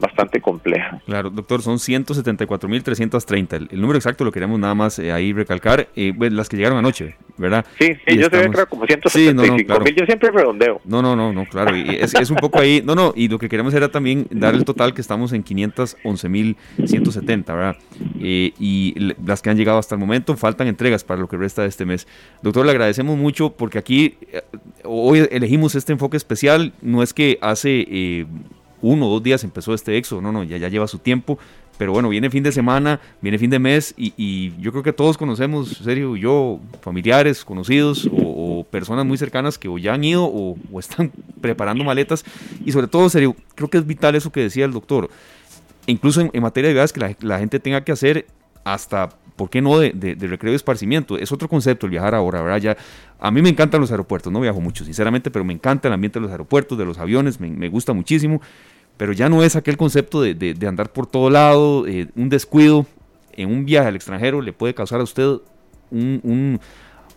bastante compleja. Claro, doctor, son 174.330. El, el número exacto lo queríamos nada más eh, ahí recalcar. Eh, pues, las que llegaron anoche, ¿verdad? Sí, sí yo estamos... creo como 175 Yo siempre redondeo. No, no, no, no claro. Y es, es, un poco ahí. No, no, y lo que queremos era también dar el total que estamos en 511.170, ¿verdad? Eh, y las que han llegado hasta el momento, faltan entregas para lo que resta de este mes. Doctor, le agradecemos mucho porque aquí hoy elegimos este enfoque especial. No es que hace uno o dos días empezó este éxodo, no, no, ya, ya lleva su tiempo, pero bueno, viene fin de semana, viene fin de mes y, yo creo que todos conocemos, serio, yo, familiares, conocidos o, personas muy cercanas que o ya han ido o, están preparando maletas y sobre todo, serio, creo que es vital eso que decía el doctor, incluso en, materia de viajes que la, la gente tenga que hacer hasta ¿por qué no de, de, recreo y esparcimiento? Es otro concepto el viajar ahora, ¿verdad? Ya, a mí me encantan los aeropuertos, no viajo mucho, sinceramente, pero me encanta el ambiente de los aeropuertos, de los aviones, me, me gusta muchísimo pero ya no es aquel concepto de, de, andar por todo lado, eh, un descuido en un viaje al extranjero le puede causar a usted un, un,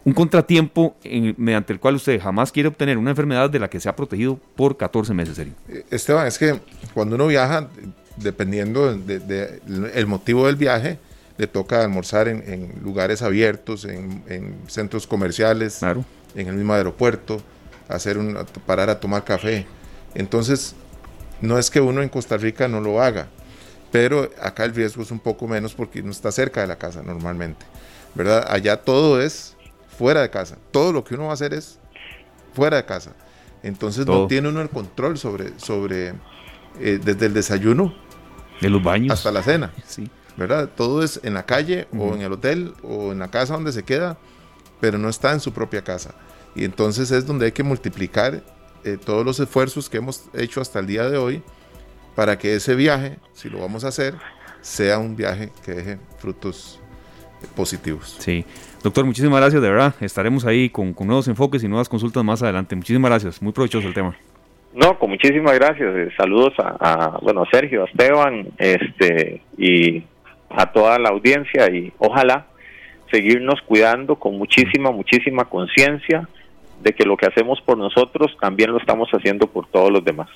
un contratiempo mediante el cual usted jamás quiere obtener una enfermedad de la que se ha protegido por 14 meses, serio. Eh, Esteban, es que cuando uno viaja, dependiendo del de, el motivo del viaje, le toca almorzar en, en lugares abiertos, en, en, centros comerciales, claro. en el mismo aeropuerto, hacer un, parar a tomar café. Entonces, no es que uno en Costa Rica no lo haga, pero acá el riesgo es un poco menos porque no está cerca de la casa normalmente, ¿verdad? Allá todo es fuera de casa, todo lo que uno va a hacer es fuera de casa. Entonces todo. no tiene uno el control sobre, sobre eh, desde el desayuno de los baños hasta la cena, sí. ¿verdad? Todo es en la calle uh -huh. o en el hotel o en la casa donde se queda, pero no está en su propia casa. Y entonces es donde hay que multiplicar eh, todos los esfuerzos que hemos hecho hasta el día de hoy para que ese viaje, si lo vamos a hacer, sea un viaje que deje frutos positivos. Sí. Doctor, muchísimas gracias, de verdad. Estaremos ahí con, con nuevos enfoques y nuevas consultas más adelante. Muchísimas gracias, muy provechoso el tema. No, con muchísimas gracias. Eh, saludos a, a, bueno, a Sergio, a Esteban, este, y a toda la audiencia y ojalá seguirnos cuidando con muchísima, muchísima conciencia de que lo que hacemos por nosotros también lo estamos haciendo por todos los demás.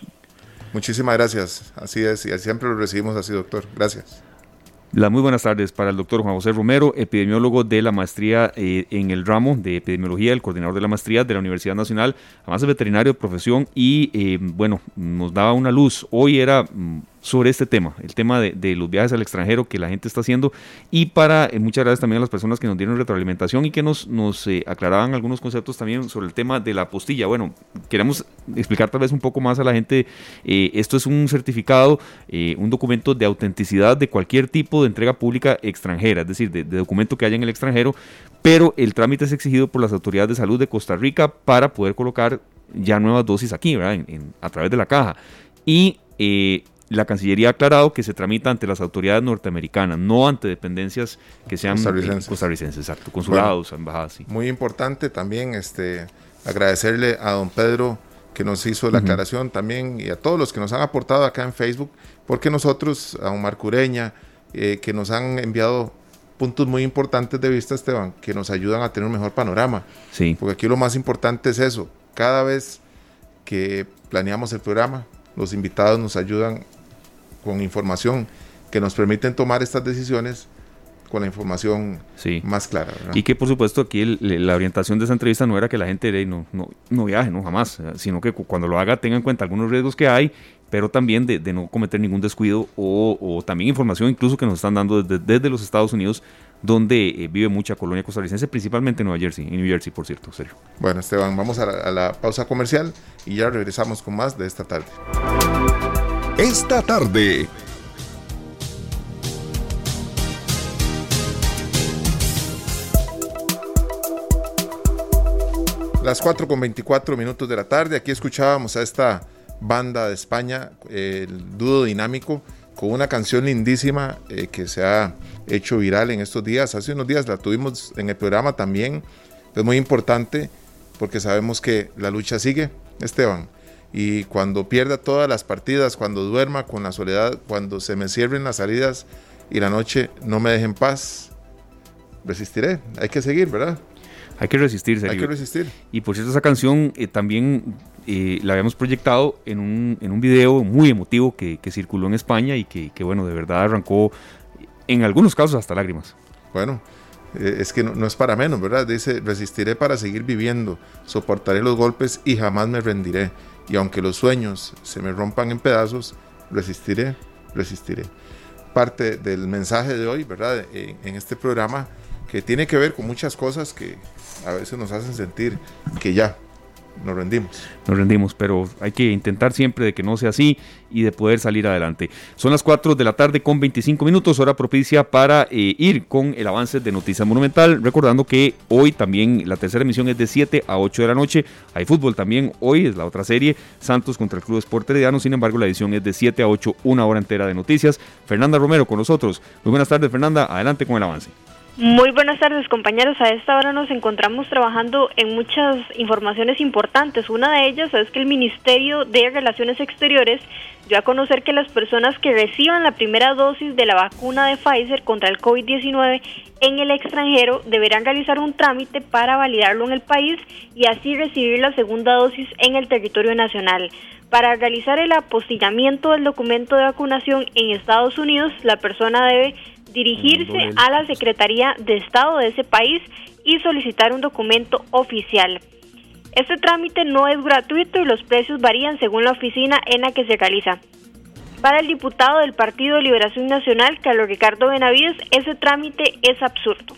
Muchísimas gracias, así es, y siempre lo recibimos así, doctor. Gracias. Las muy buenas tardes para el doctor Juan José Romero, epidemiólogo de la maestría eh, en el ramo de epidemiología, el coordinador de la maestría de la Universidad Nacional, además es veterinario de profesión y eh, bueno, nos daba una luz. Hoy era mm, sobre este tema, el tema de, de, los viajes al extranjero que la gente está haciendo y para eh, muchas gracias también a las personas que nos dieron retroalimentación y que nos, nos eh, aclaraban algunos conceptos también sobre el tema de la apostilla. Bueno, queremos explicar tal vez un poco más a la gente, eh, esto es un certificado, eh, un documento de autenticidad de cualquier tipo de entrega pública extranjera, es decir, de, documento que haya en el extranjero, pero el trámite es exigido por las autoridades de salud de Costa Rica para poder colocar ya nuevas dosis aquí, a través de la caja. Y la Cancillería ha aclarado que se tramita ante las autoridades norteamericanas, no ante dependencias que sean costarricenses, costarricenses exacto, consulados, bueno, embajadas. Sí. Muy importante también este, agradecerle a don Pedro que nos hizo la uh -huh. aclaración también y a todos los que nos han aportado acá en Facebook, porque nosotros, a don Marco Ureña, eh, que nos han enviado puntos muy importantes de vista, Esteban, que nos ayudan a tener un mejor panorama. Sí. Porque aquí lo más importante es eso. Cada vez que planeamos el programa, los invitados nos ayudan con información que nos permiten tomar estas decisiones con la información sí. más clara. ¿verdad? Y que por supuesto aquí el, la orientación de esa entrevista no era que la gente no, no, no viaje, no jamás, sino que cuando lo haga tenga en cuenta algunos riesgos que hay, pero también de, de no cometer ningún descuido o, o, también información incluso que nos están dando desde, desde los Estados Unidos, donde eh, vive mucha colonia costarricense, principalmente en Nueva Jersey, en New Jersey, por cierto, serio. Bueno, Esteban, vamos a la, a la pausa comercial y ya regresamos con más de esta tarde. Esta tarde Las 4 con 24 minutos de la tarde, aquí escuchábamos a esta banda de España, el dúo dinámico, con una canción lindísima eh, que se ha hecho viral en estos días. Hace unos días la tuvimos en el programa también. Es muy importante porque sabemos que la lucha sigue, Esteban. Y cuando pierda todas las partidas, cuando duerma con la soledad, cuando se me cierren las salidas y la noche no me dejen paz, resistiré. Hay que seguir, ¿verdad? Hay que resistir, Hay que resistir. Y por cierto, esa canción eh, también eh, la habíamos proyectado en un, en un video muy emotivo que, que circuló en España y que, que, bueno, de verdad arrancó en algunos casos hasta lágrimas. Bueno, eh, es que no, no, es para menos, ¿verdad? Dice, resistiré para seguir viviendo, soportaré los golpes y jamás me rendiré. Y aunque los sueños se me rompan en pedazos, resistiré, resistiré. Parte del mensaje de hoy, ¿verdad? En, en este programa que tiene que ver con muchas cosas que a veces nos hacen sentir que ya nos rendimos. Nos rendimos, pero hay que intentar siempre de que no sea así y de poder salir adelante. Son las 4 de la tarde con 25 minutos, hora propicia para eh, ir con el avance de Noticias Monumental. Recordando que hoy también la tercera emisión es de 7 a 8 de la noche. Hay fútbol también, hoy es la otra serie, Santos contra el Club Esporte. Sin embargo, la edición es de 7 a 8, una hora entera de noticias. Fernanda Romero con nosotros. Muy buenas tardes, Fernanda. Adelante con el avance. Muy buenas tardes compañeros, a esta hora nos encontramos trabajando en muchas informaciones importantes. Una de ellas es que el Ministerio de Relaciones Exteriores dio a conocer que las personas que reciban la primera dosis de la vacuna de Pfizer contra el COVID-19 en el extranjero deberán realizar un trámite para validarlo en el país y así recibir la segunda dosis en el territorio nacional. Para realizar el apostillamiento del documento de vacunación en Estados Unidos, la persona debe dirigirse a la Secretaría de Estado de ese país y solicitar un documento oficial. Este trámite no es gratuito y los precios varían según la oficina en la que se realiza. Para el diputado del Partido de Liberación Nacional, Carlos Ricardo Benavides, ese trámite es absurdo.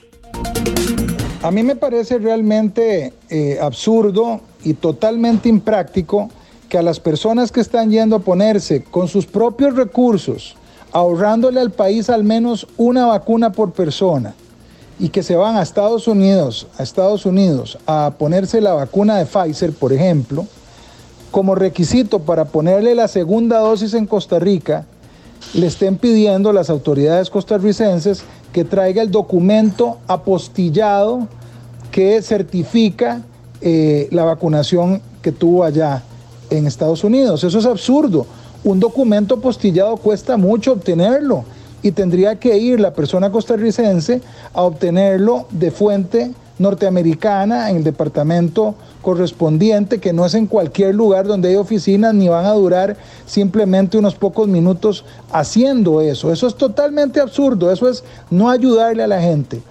A mí me parece realmente eh, absurdo y totalmente impráctico que a las personas que están yendo a ponerse con sus propios recursos ahorrándole al país al menos una vacuna por persona y que se van a Estados Unidos, a Estados Unidos a ponerse la vacuna de Pfizer, por ejemplo, como requisito para ponerle la segunda dosis en Costa Rica, le estén pidiendo a las autoridades costarricenses que traiga el documento apostillado que certifica eh, la vacunación que tuvo allá en Estados Unidos. Eso es absurdo. Un documento postillado cuesta mucho obtenerlo y tendría que ir la persona costarricense a obtenerlo de fuente norteamericana en el departamento correspondiente, que no es en cualquier lugar donde hay oficinas, ni van a durar simplemente unos pocos minutos haciendo eso. Eso es totalmente absurdo, eso es no ayudarle a la gente.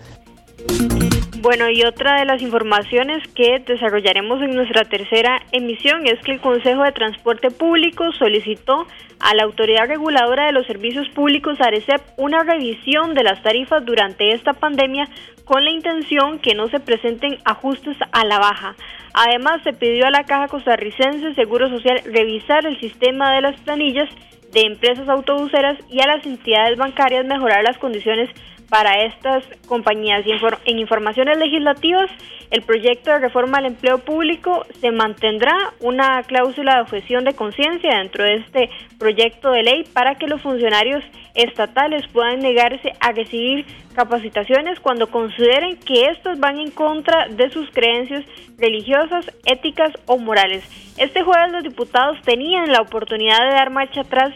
Bueno, y otra de las informaciones que desarrollaremos en nuestra tercera emisión es que el Consejo de Transporte Público solicitó a la Autoridad Reguladora de los Servicios Públicos, ARECEP, una revisión de las tarifas durante esta pandemia con la intención que no se presenten ajustes a la baja. Además, se pidió a la Caja Costarricense Seguro Social revisar el sistema de las planillas de empresas autobuseras y a las entidades bancarias mejorar las condiciones para estas compañías. En informaciones legislativas, el proyecto de reforma al empleo público se mantendrá una cláusula de objeción de conciencia dentro de este proyecto de ley para que los funcionarios estatales puedan negarse a recibir capacitaciones cuando consideren que estas van en contra de sus creencias religiosas, éticas o morales. Este jueves los diputados tenían la oportunidad de dar marcha atrás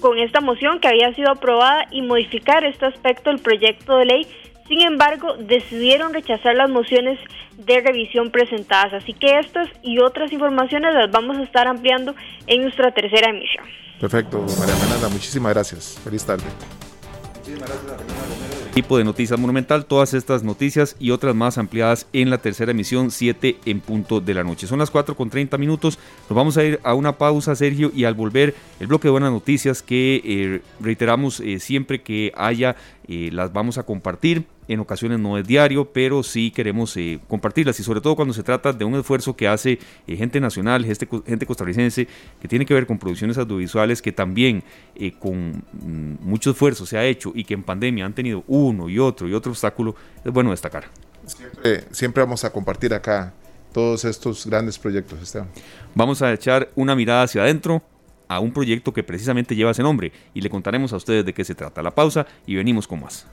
con esta moción que había sido aprobada y modificar este aspecto del proyecto de ley. Sin embargo, decidieron rechazar las mociones de revisión presentadas. Así que estas y otras informaciones las vamos a estar ampliando en nuestra tercera emisión. Perfecto, María Fernanda, muchísimas gracias. Feliz tarde. Muchísimas gracias Tipo de Noticias Monumental, todas estas noticias y otras más ampliadas en la tercera emisión, 7 en punto de la noche. Son las 4 con 30 minutos, nos vamos a ir a una pausa, Sergio, y al volver el bloque de buenas noticias que eh, reiteramos eh, siempre que haya, eh, las vamos a compartir en ocasiones no es diario, pero sí queremos eh, compartirlas y sobre todo cuando se trata de un esfuerzo que hace eh, gente nacional, gente, gente, costarricense, que tiene que ver con producciones audiovisuales que también eh, con mm, mucho esfuerzo se ha hecho y que en pandemia han tenido uno y otro y otro obstáculo, es bueno destacar. Siempre, siempre vamos a compartir acá todos estos grandes proyectos, Esteban. Vamos a echar una mirada hacia adentro a un proyecto que precisamente lleva ese nombre y le contaremos a ustedes de qué se trata. La pausa y venimos con más.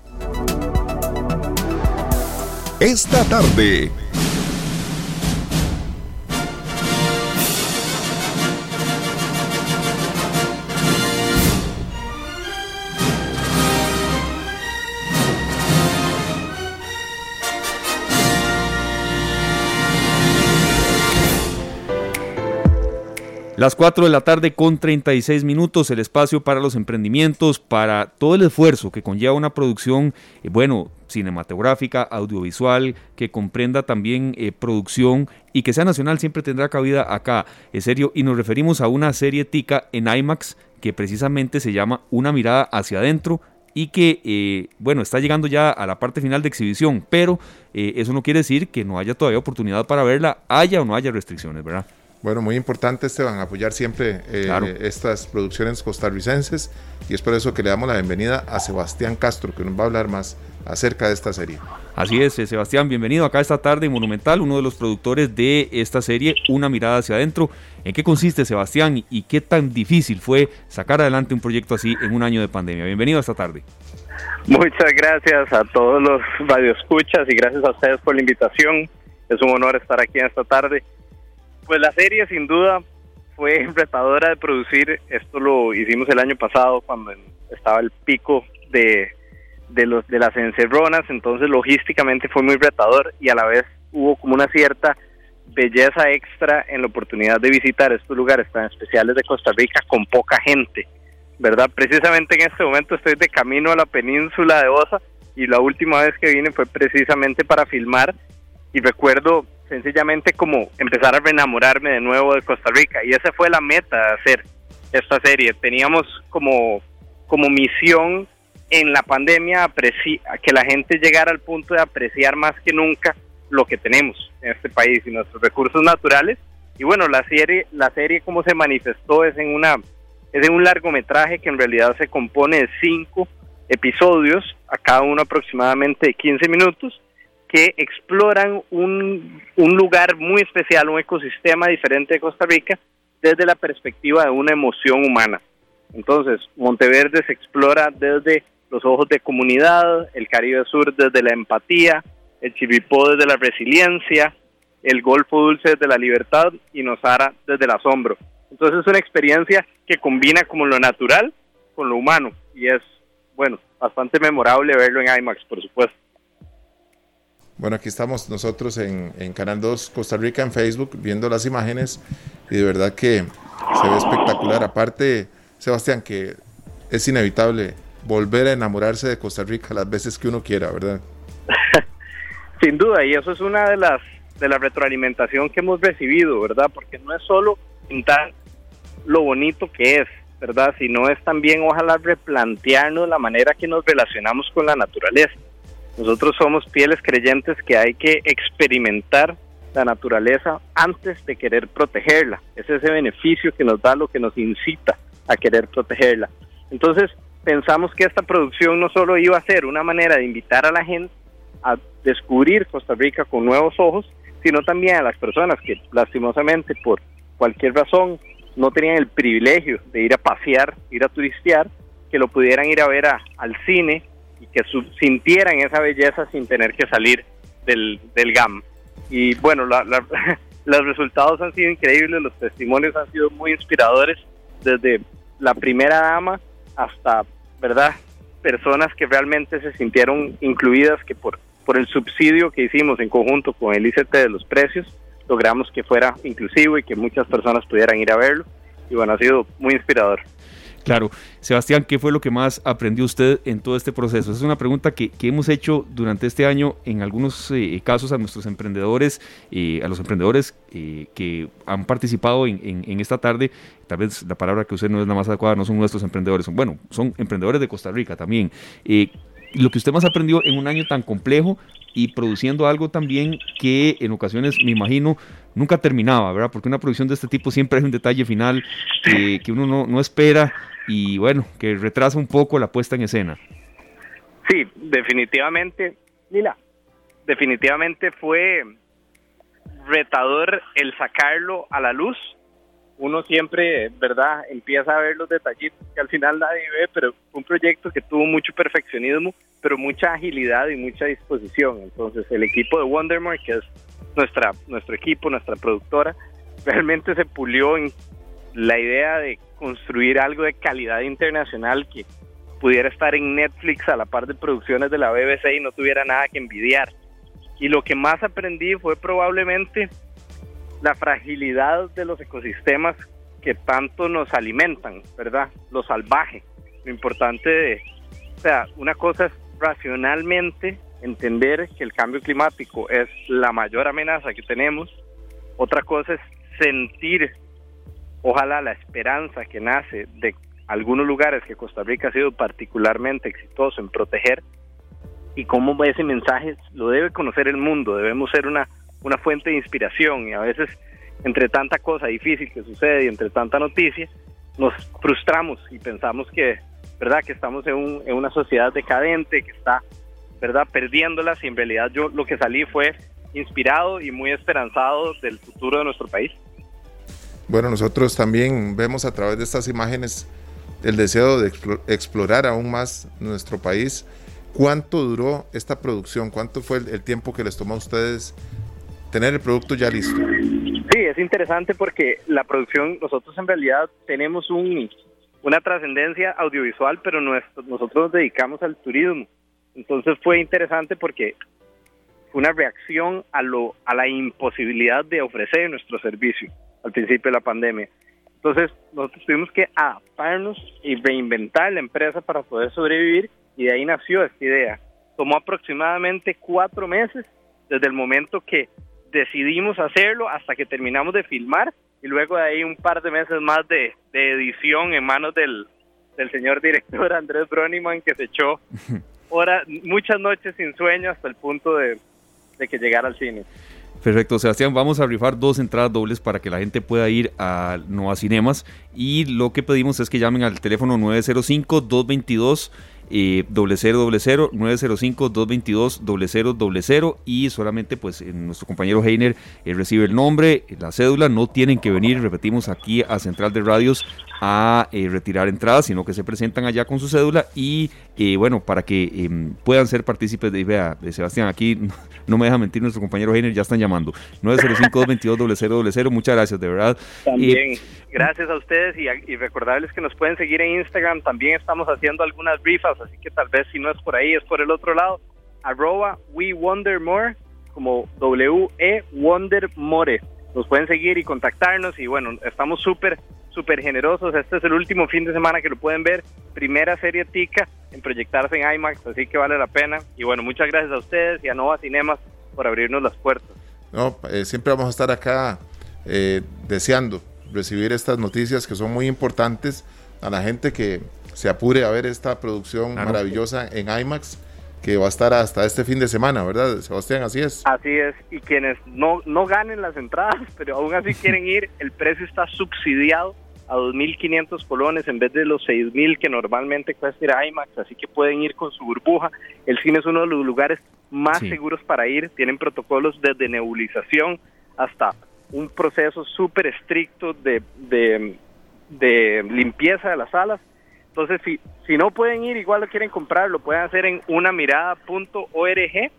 Esta tarde. Las 4 de la tarde con 36 minutos, el espacio para los emprendimientos, para todo el esfuerzo que conlleva una producción, eh, bueno, cinematográfica, audiovisual, que comprenda también eh, producción y que sea nacional, siempre tendrá cabida acá. Es serio, y nos referimos a una serie tica en IMAX que precisamente se llama Una mirada hacia adentro y que, eh, bueno, está llegando ya a la parte final de exhibición, pero eso no quiere decir que no haya todavía oportunidad para verla, haya o no haya restricciones, ¿verdad? Bueno, muy importante, Esteban, apoyar siempre eh, estas producciones costarricenses y es por eso que le damos la bienvenida a Sebastián Castro, que nos va a hablar más acerca de esta serie. Así es, eh, Sebastián, bienvenido acá esta tarde en Monumental, uno de los productores de esta serie, Una mirada hacia adentro. ¿En qué consiste, Sebastián, y qué tan difícil fue sacar adelante un proyecto así en un año de pandemia? Bienvenido esta tarde. Muchas gracias a todos los radioescuchas y gracias a ustedes por la invitación. Es un honor estar aquí esta tarde pues la serie sin duda fue retadora de producir. Esto lo hicimos el año pasado cuando estaba el pico de, de, los, de las encerronas, entonces logísticamente fue muy retador y a la vez hubo como una cierta belleza extra en la oportunidad de visitar estos lugares tan especiales de Costa Rica con poca gente, ¿verdad? Precisamente en este momento estoy de camino a la península de Osa y la última vez que vine fue precisamente para filmar y recuerdo sencillamente como empezar a enamorarme de nuevo de Costa Rica y esa fue la meta de hacer esta serie. Teníamos como, como misión en la pandemia que la gente llegara al punto de apreciar más que nunca lo que tenemos en este país y nuestros recursos naturales. Y bueno, la serie, la serie como se manifestó es en una es en un largometraje que en realidad se compone de cinco episodios, a cada uno aproximadamente de 15 minutos, que exploran un, un lugar muy especial, un ecosistema diferente de Costa Rica, desde la perspectiva de una emoción humana. Entonces, Monteverde se explora desde los ojos de comunidad, el Caribe Sur desde la empatía, el Chiripó desde la resiliencia, el Golfo Dulce desde la libertad y Nosara desde el asombro. Entonces es una experiencia que combina como lo natural con lo humano y es, bueno, bastante memorable verlo en IMAX, por supuesto. Bueno, aquí estamos nosotros en, Canal 2 Costa Rica en Facebook viendo las imágenes y de verdad que se ve espectacular. Aparte, Sebastián, que es inevitable volver a enamorarse de Costa Rica las veces que uno quiera, ¿verdad? Sin duda, y eso es una de las de la retroalimentación que hemos recibido, ¿verdad? Porque no es solo pintar lo bonito que es, ¿verdad? Sino es también ojalá replantearnos la manera que nos relacionamos con la naturaleza. Nosotros somos fieles creyentes que hay que experimentar la naturaleza antes de querer protegerla. Es ese beneficio que nos da lo que nos incita a querer protegerla. Entonces, pensamos que esta producción no solo iba a ser una manera de invitar a la gente a descubrir Costa Rica con nuevos ojos, sino también a las personas que lastimosamente por cualquier razón no tenían el privilegio de ir a pasear, ir a turistear, que lo pudieran ir a ver al cine y que sintieran esa belleza sin tener que salir del, del GAM. Y bueno, los resultados han sido increíbles, los testimonios han sido muy inspiradores, desde la primera dama hasta, ¿verdad? Personas que realmente se sintieron incluidas, que por, por el subsidio que hicimos en conjunto con el ICT de los precios, logramos que fuera inclusivo y que muchas personas pudieran ir a verlo. Y bueno, ha sido muy inspirador. Claro. Sebastián, ¿qué fue lo que más aprendió usted en todo este proceso? Es una pregunta que, hemos hecho durante este año en algunos eh, casos a nuestros emprendedores, eh, a los emprendedores eh, que han participado en, esta tarde. Tal vez la palabra que usted no es la más adecuada, no son nuestros emprendedores, son, bueno, son emprendedores de Costa Rica también. Lo que usted más aprendió en un año tan complejo y produciendo algo también que en ocasiones, me imagino, nunca terminaba, ¿verdad? Porque una producción de este tipo siempre hay un detalle final que, que uno no, no espera y bueno, que retrasa un poco la puesta en escena. Sí, definitivamente, Lila, definitivamente fue retador el sacarlo a la luz. Uno siempre, ¿verdad? Empieza a ver los detallitos que al final nadie ve, pero un proyecto que tuvo mucho perfeccionismo, pero mucha agilidad y mucha disposición. Entonces, el equipo de Wondermore, que es nuestra, nuestro equipo, nuestra productora, realmente se pulió en la idea de construir algo de calidad internacional que pudiera estar en Netflix a la par de producciones de la BBC y no tuviera nada que envidiar. Y lo que más aprendí fue probablemente la fragilidad de los ecosistemas que tanto nos alimentan, ¿verdad? Lo salvaje. Lo importante de, o sea, una cosa es racionalmente entender que el cambio climático es la mayor amenaza que tenemos. Otra cosa es sentir, ojalá, la esperanza que nace de algunos lugares que Costa Rica ha sido particularmente exitoso en proteger y cómo ese mensaje lo debe conocer el mundo. Debemos ser una, una fuente de inspiración y a veces entre tanta cosa difícil que sucede y entre tanta noticia, nos frustramos y pensamos que, ¿verdad? que estamos en, un, en una sociedad decadente, que está ¿verdad? perdiéndolas y en realidad yo lo que salí fue inspirado y muy esperanzado del futuro de nuestro país. Bueno, nosotros también vemos a través de estas imágenes el deseo de explorar aún más nuestro país. ¿Cuánto duró esta producción? ¿Cuánto fue el, tiempo que les tomó a ustedes tener el producto ya listo? Sí, es interesante porque la producción, nosotros en realidad tenemos un, una trascendencia audiovisual, pero nosotros nos dedicamos al turismo. Entonces fue interesante porque fue una reacción a, lo, a la imposibilidad de ofrecer nuestro servicio al principio de la pandemia. Entonces nosotros tuvimos que adaptarnos y reinventar la empresa para poder sobrevivir y de ahí nació esta idea. Tomó aproximadamente cuatro meses desde el momento que decidimos hacerlo hasta que terminamos de filmar y luego de ahí un par de meses más de, edición en manos del, del señor director Andrés Broniman que se echó hora, muchas noches sin sueño hasta el punto de, de que llegara al cine. Perfecto, Sebastián, vamos a rifar dos entradas dobles para que la gente pueda ir a Nova Cinemas y lo que pedimos es que llamen al teléfono 905 222 eh, 0000 905 222 0000 y solamente pues nuestro compañero Heiner eh, recibe el nombre, la cédula, no tienen que venir, repetimos aquí a Central de Radios a eh, retirar entradas, sino que se presentan allá con su cédula y eh, bueno, para que em, puedan ser partícipes de, vea, de Sebastián, aquí no me deja mentir nuestro compañero Heiner, ya están llamando, 905-222-0000, muchas gracias, de verdad. También, gracias a ustedes y, y, recordarles que nos pueden seguir en Instagram, también estamos haciendo algunas rifas, así que tal vez si no es por ahí, es por el otro lado, arroba we wonder more, como W-E Wonder More. Nos pueden seguir y contactarnos y bueno, estamos súper súper generosos. Este es el último fin de semana que lo pueden ver. Primera serie Tica en proyectarse en IMAX, así que vale la pena. Y bueno, muchas gracias a ustedes y a Nova Cinemas por abrirnos las puertas. No, eh, siempre vamos a estar acá eh, deseando recibir estas noticias que son muy importantes a la gente que se apure a ver esta producción maravillosa en IMAX que va a estar hasta este fin de semana, ¿verdad, Sebastián? Así es. Así es, y quienes no, no ganen las entradas, pero aún así quieren ir, el precio está subsidiado a 2.500 colones en vez de los 6.000 que normalmente cuesta ir a IMAX, así que pueden ir con su burbuja. El cine es uno de los lugares más seguros para ir, tienen protocolos desde nebulización hasta un proceso súper estricto de, de, de, limpieza de las salas. Entonces, si, si no pueden ir, igual lo quieren comprar, lo pueden hacer en unamirada.org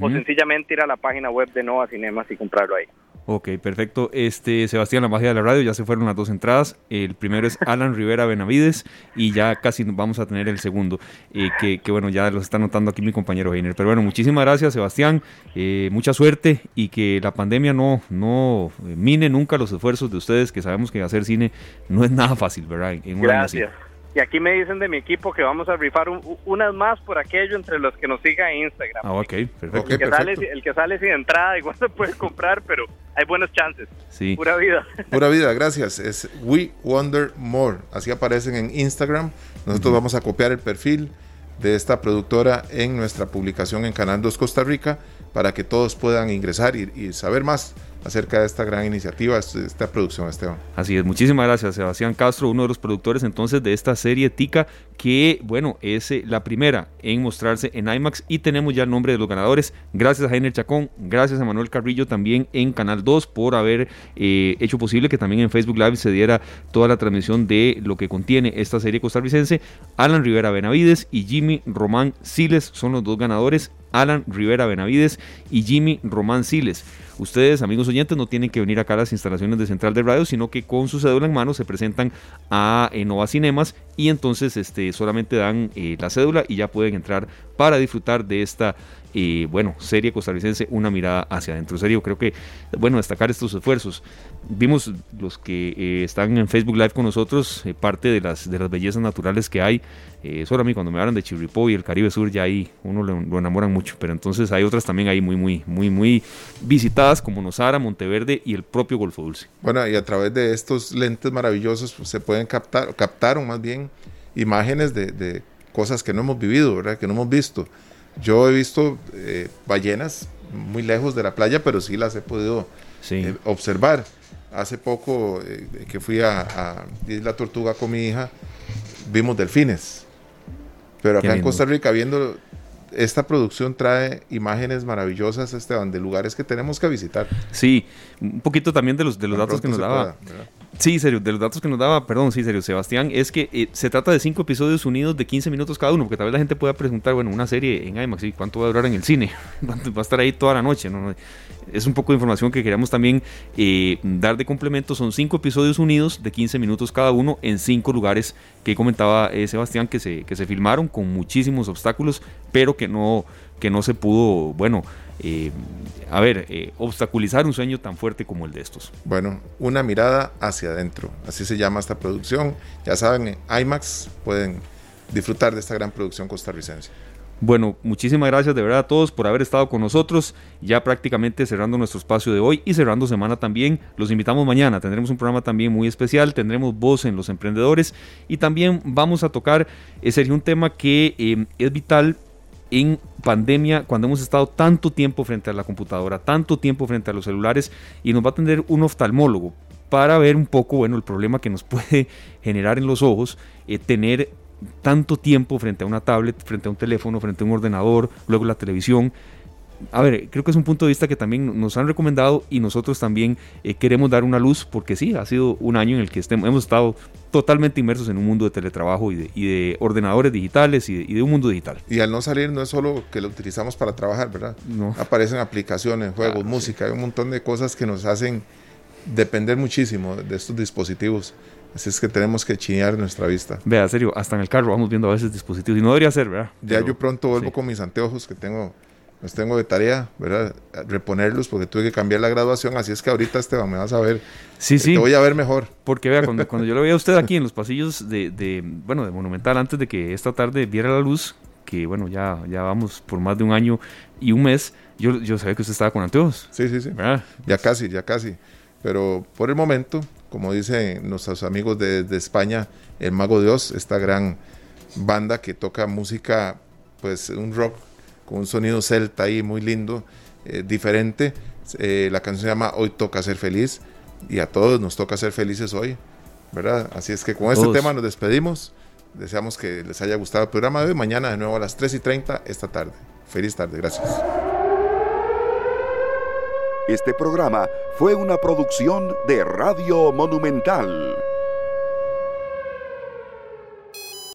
o sencillamente ir a la página web de Nova Cinemas y comprarlo ahí. Ok, perfecto. Este, Sebastián, la magia de la radio, ya se fueron las dos entradas. El primero es Alan Rivera Benavides y ya casi vamos a tener el segundo, eh, que, que, bueno, ya lo está notando aquí mi compañero Heiner. Pero bueno, muchísimas gracias, Sebastián. Eh, mucha suerte y que la pandemia no, no eh, mine nunca los esfuerzos de ustedes, que sabemos que hacer cine no es nada fácil, ¿verdad? gracias. Y aquí me dicen de mi equipo que vamos a rifar unas más por aquello entre los que nos sigan en Instagram. Ah, ok, perfecto. el, que Sale, el que sale sin entrada igual se puede comprar, pero hay buenos chances. Sí. Pura vida. Pura vida, gracias. Es We Wonder More. Así aparecen en Instagram. Nosotros vamos a copiar el perfil de esta productora en nuestra publicación en Canal 2 Costa Rica para que todos puedan ingresar y saber más acerca de esta gran iniciativa, esta producción, Esteban. Así es, muchísimas gracias, Sebastián Castro, uno de los productores entonces de esta serie Tica, que bueno, es eh, la primera en mostrarse en IMAX y tenemos ya el nombre de los ganadores. Gracias a Heiner Chacón, gracias a Manuel Carrillo también en Canal 2 por haber eh, hecho posible que también en Facebook Live se diera toda la transmisión de lo que contiene esta serie costarricense. Alan Rivera Benavides y Jimmy Román Siles son los dos ganadores. Alan Rivera Benavides y Jimmy Román Siles. Ustedes, amigos oyentes, no tienen que venir acá a las instalaciones de Central de Radio, sino que con su cédula en mano se presentan a Nova Cinemas y entonces este, solamente dan eh, la cédula y ya pueden entrar para disfrutar de esta y bueno, serie costarricense, una mirada hacia adentro. En serio, creo que, bueno, destacar estos esfuerzos. Vimos los que eh, están en Facebook Live con nosotros, eh, parte de las, de las bellezas naturales que hay. Eh, solo a mí cuando me hablan de Chirripó y el Caribe Sur, ya ahí uno lo, lo, enamoran mucho. Pero entonces hay otras también ahí muy, muy, muy, muy visitadas como Nosara, Monteverde y el propio Golfo Dulce. Bueno, y a través de estos lentes maravillosos pues, se pueden captar, captaron más bien imágenes de, de cosas que no hemos vivido, ¿verdad? Que no hemos visto. Yo he visto eh, ballenas muy lejos de la playa, pero sí las he podido Sí. eh, observar. Hace poco eh, que fui a, Isla Tortuga con mi hija, vimos delfines. Pero acá en. Costa Rica, viendo esta producción, trae imágenes maravillosas, Esteban, de lugares que tenemos que visitar. Sí, un poquito también de los, de los datos que nos daba. Sí, serio, de los datos que nos daba, perdón, sí, serio, Sebastián, es que eh, se trata de cinco episodios unidos de 15 minutos cada uno, porque tal vez la gente pueda preguntar, bueno, una serie en IMAX, ¿y cuánto va a durar en el cine? ¿Cuánto va a estar ahí toda la noche? No, no, Es un poco de información que queríamos también eh, dar de complemento. Son cinco episodios unidos de 15 minutos cada uno en cinco lugares que comentaba eh, Sebastián que se, que se filmaron con muchísimos obstáculos, pero que no, que no se pudo, bueno, eh, a ver, eh, obstaculizar un sueño tan fuerte como el de estos. Bueno, una mirada hacia adentro. Así se llama esta producción. Ya saben, en IMAX pueden disfrutar de esta gran producción costarricense. Bueno, muchísimas gracias de verdad a todos por haber estado con nosotros. Ya prácticamente cerrando nuestro espacio de hoy y cerrando semana también. Los invitamos mañana. Tendremos un programa también muy especial. Tendremos voz en los emprendedores y también vamos a tocar, eh, Sergio, un tema que eh, es vital en pandemia, cuando hemos estado tanto tiempo frente a la computadora, tanto tiempo frente a los celulares, y nos va a atender un oftalmólogo para ver un poco, bueno, el problema que nos puede generar en los ojos eh, tener tanto tiempo frente a una tablet, frente a un teléfono, frente a un ordenador, luego la televisión. A ver, creo que es un punto de vista que también nos han recomendado y nosotros también eh, queremos dar una luz porque sí, ha sido un año en el que estemos, hemos estado totalmente inmersos en un mundo de teletrabajo y de, y de ordenadores digitales y de, y de, un mundo digital. Y al no salir no es solo que lo utilizamos para trabajar, ¿verdad? No. Aparecen aplicaciones, juegos, ah, música, sí. hay un montón de cosas que nos hacen depender muchísimo de estos dispositivos. Así es que tenemos que chinear nuestra vista. Vea, serio, hasta en el carro vamos viendo a veces dispositivos y no debería ser, ¿verdad? Ya Pero, yo pronto vuelvo sí. con mis anteojos que tengo, los tengo de tarea, ¿verdad? Reponerlos porque tuve que cambiar la graduación, así es que ahorita Esteban me vas a ver. Sí, sí. Te voy a ver mejor. Porque vea, cuando, cuando yo lo veía a usted aquí en los pasillos de, de, bueno, de Monumental antes de que esta tarde viera la luz, que bueno, ya, ya vamos por más de un año y un mes, yo, yo sabía que usted estaba con anteojos. Sí, sí, sí. ¿verdad? Ya casi, ya casi. Pero por el momento, como dicen nuestros amigos de, de, España, el Mago Dios, esta gran banda que toca música, pues un rock con un sonido celta ahí muy lindo, eh, diferente. Eh, la canción se llama Hoy toca ser feliz y a todos nos toca ser felices hoy, ¿verdad? Así es que con este tema nos despedimos. Deseamos que les haya gustado el programa de hoy. Mañana de nuevo a las 3 y 30 esta tarde. Feliz tarde, gracias. Este programa fue una producción de Radio Monumental.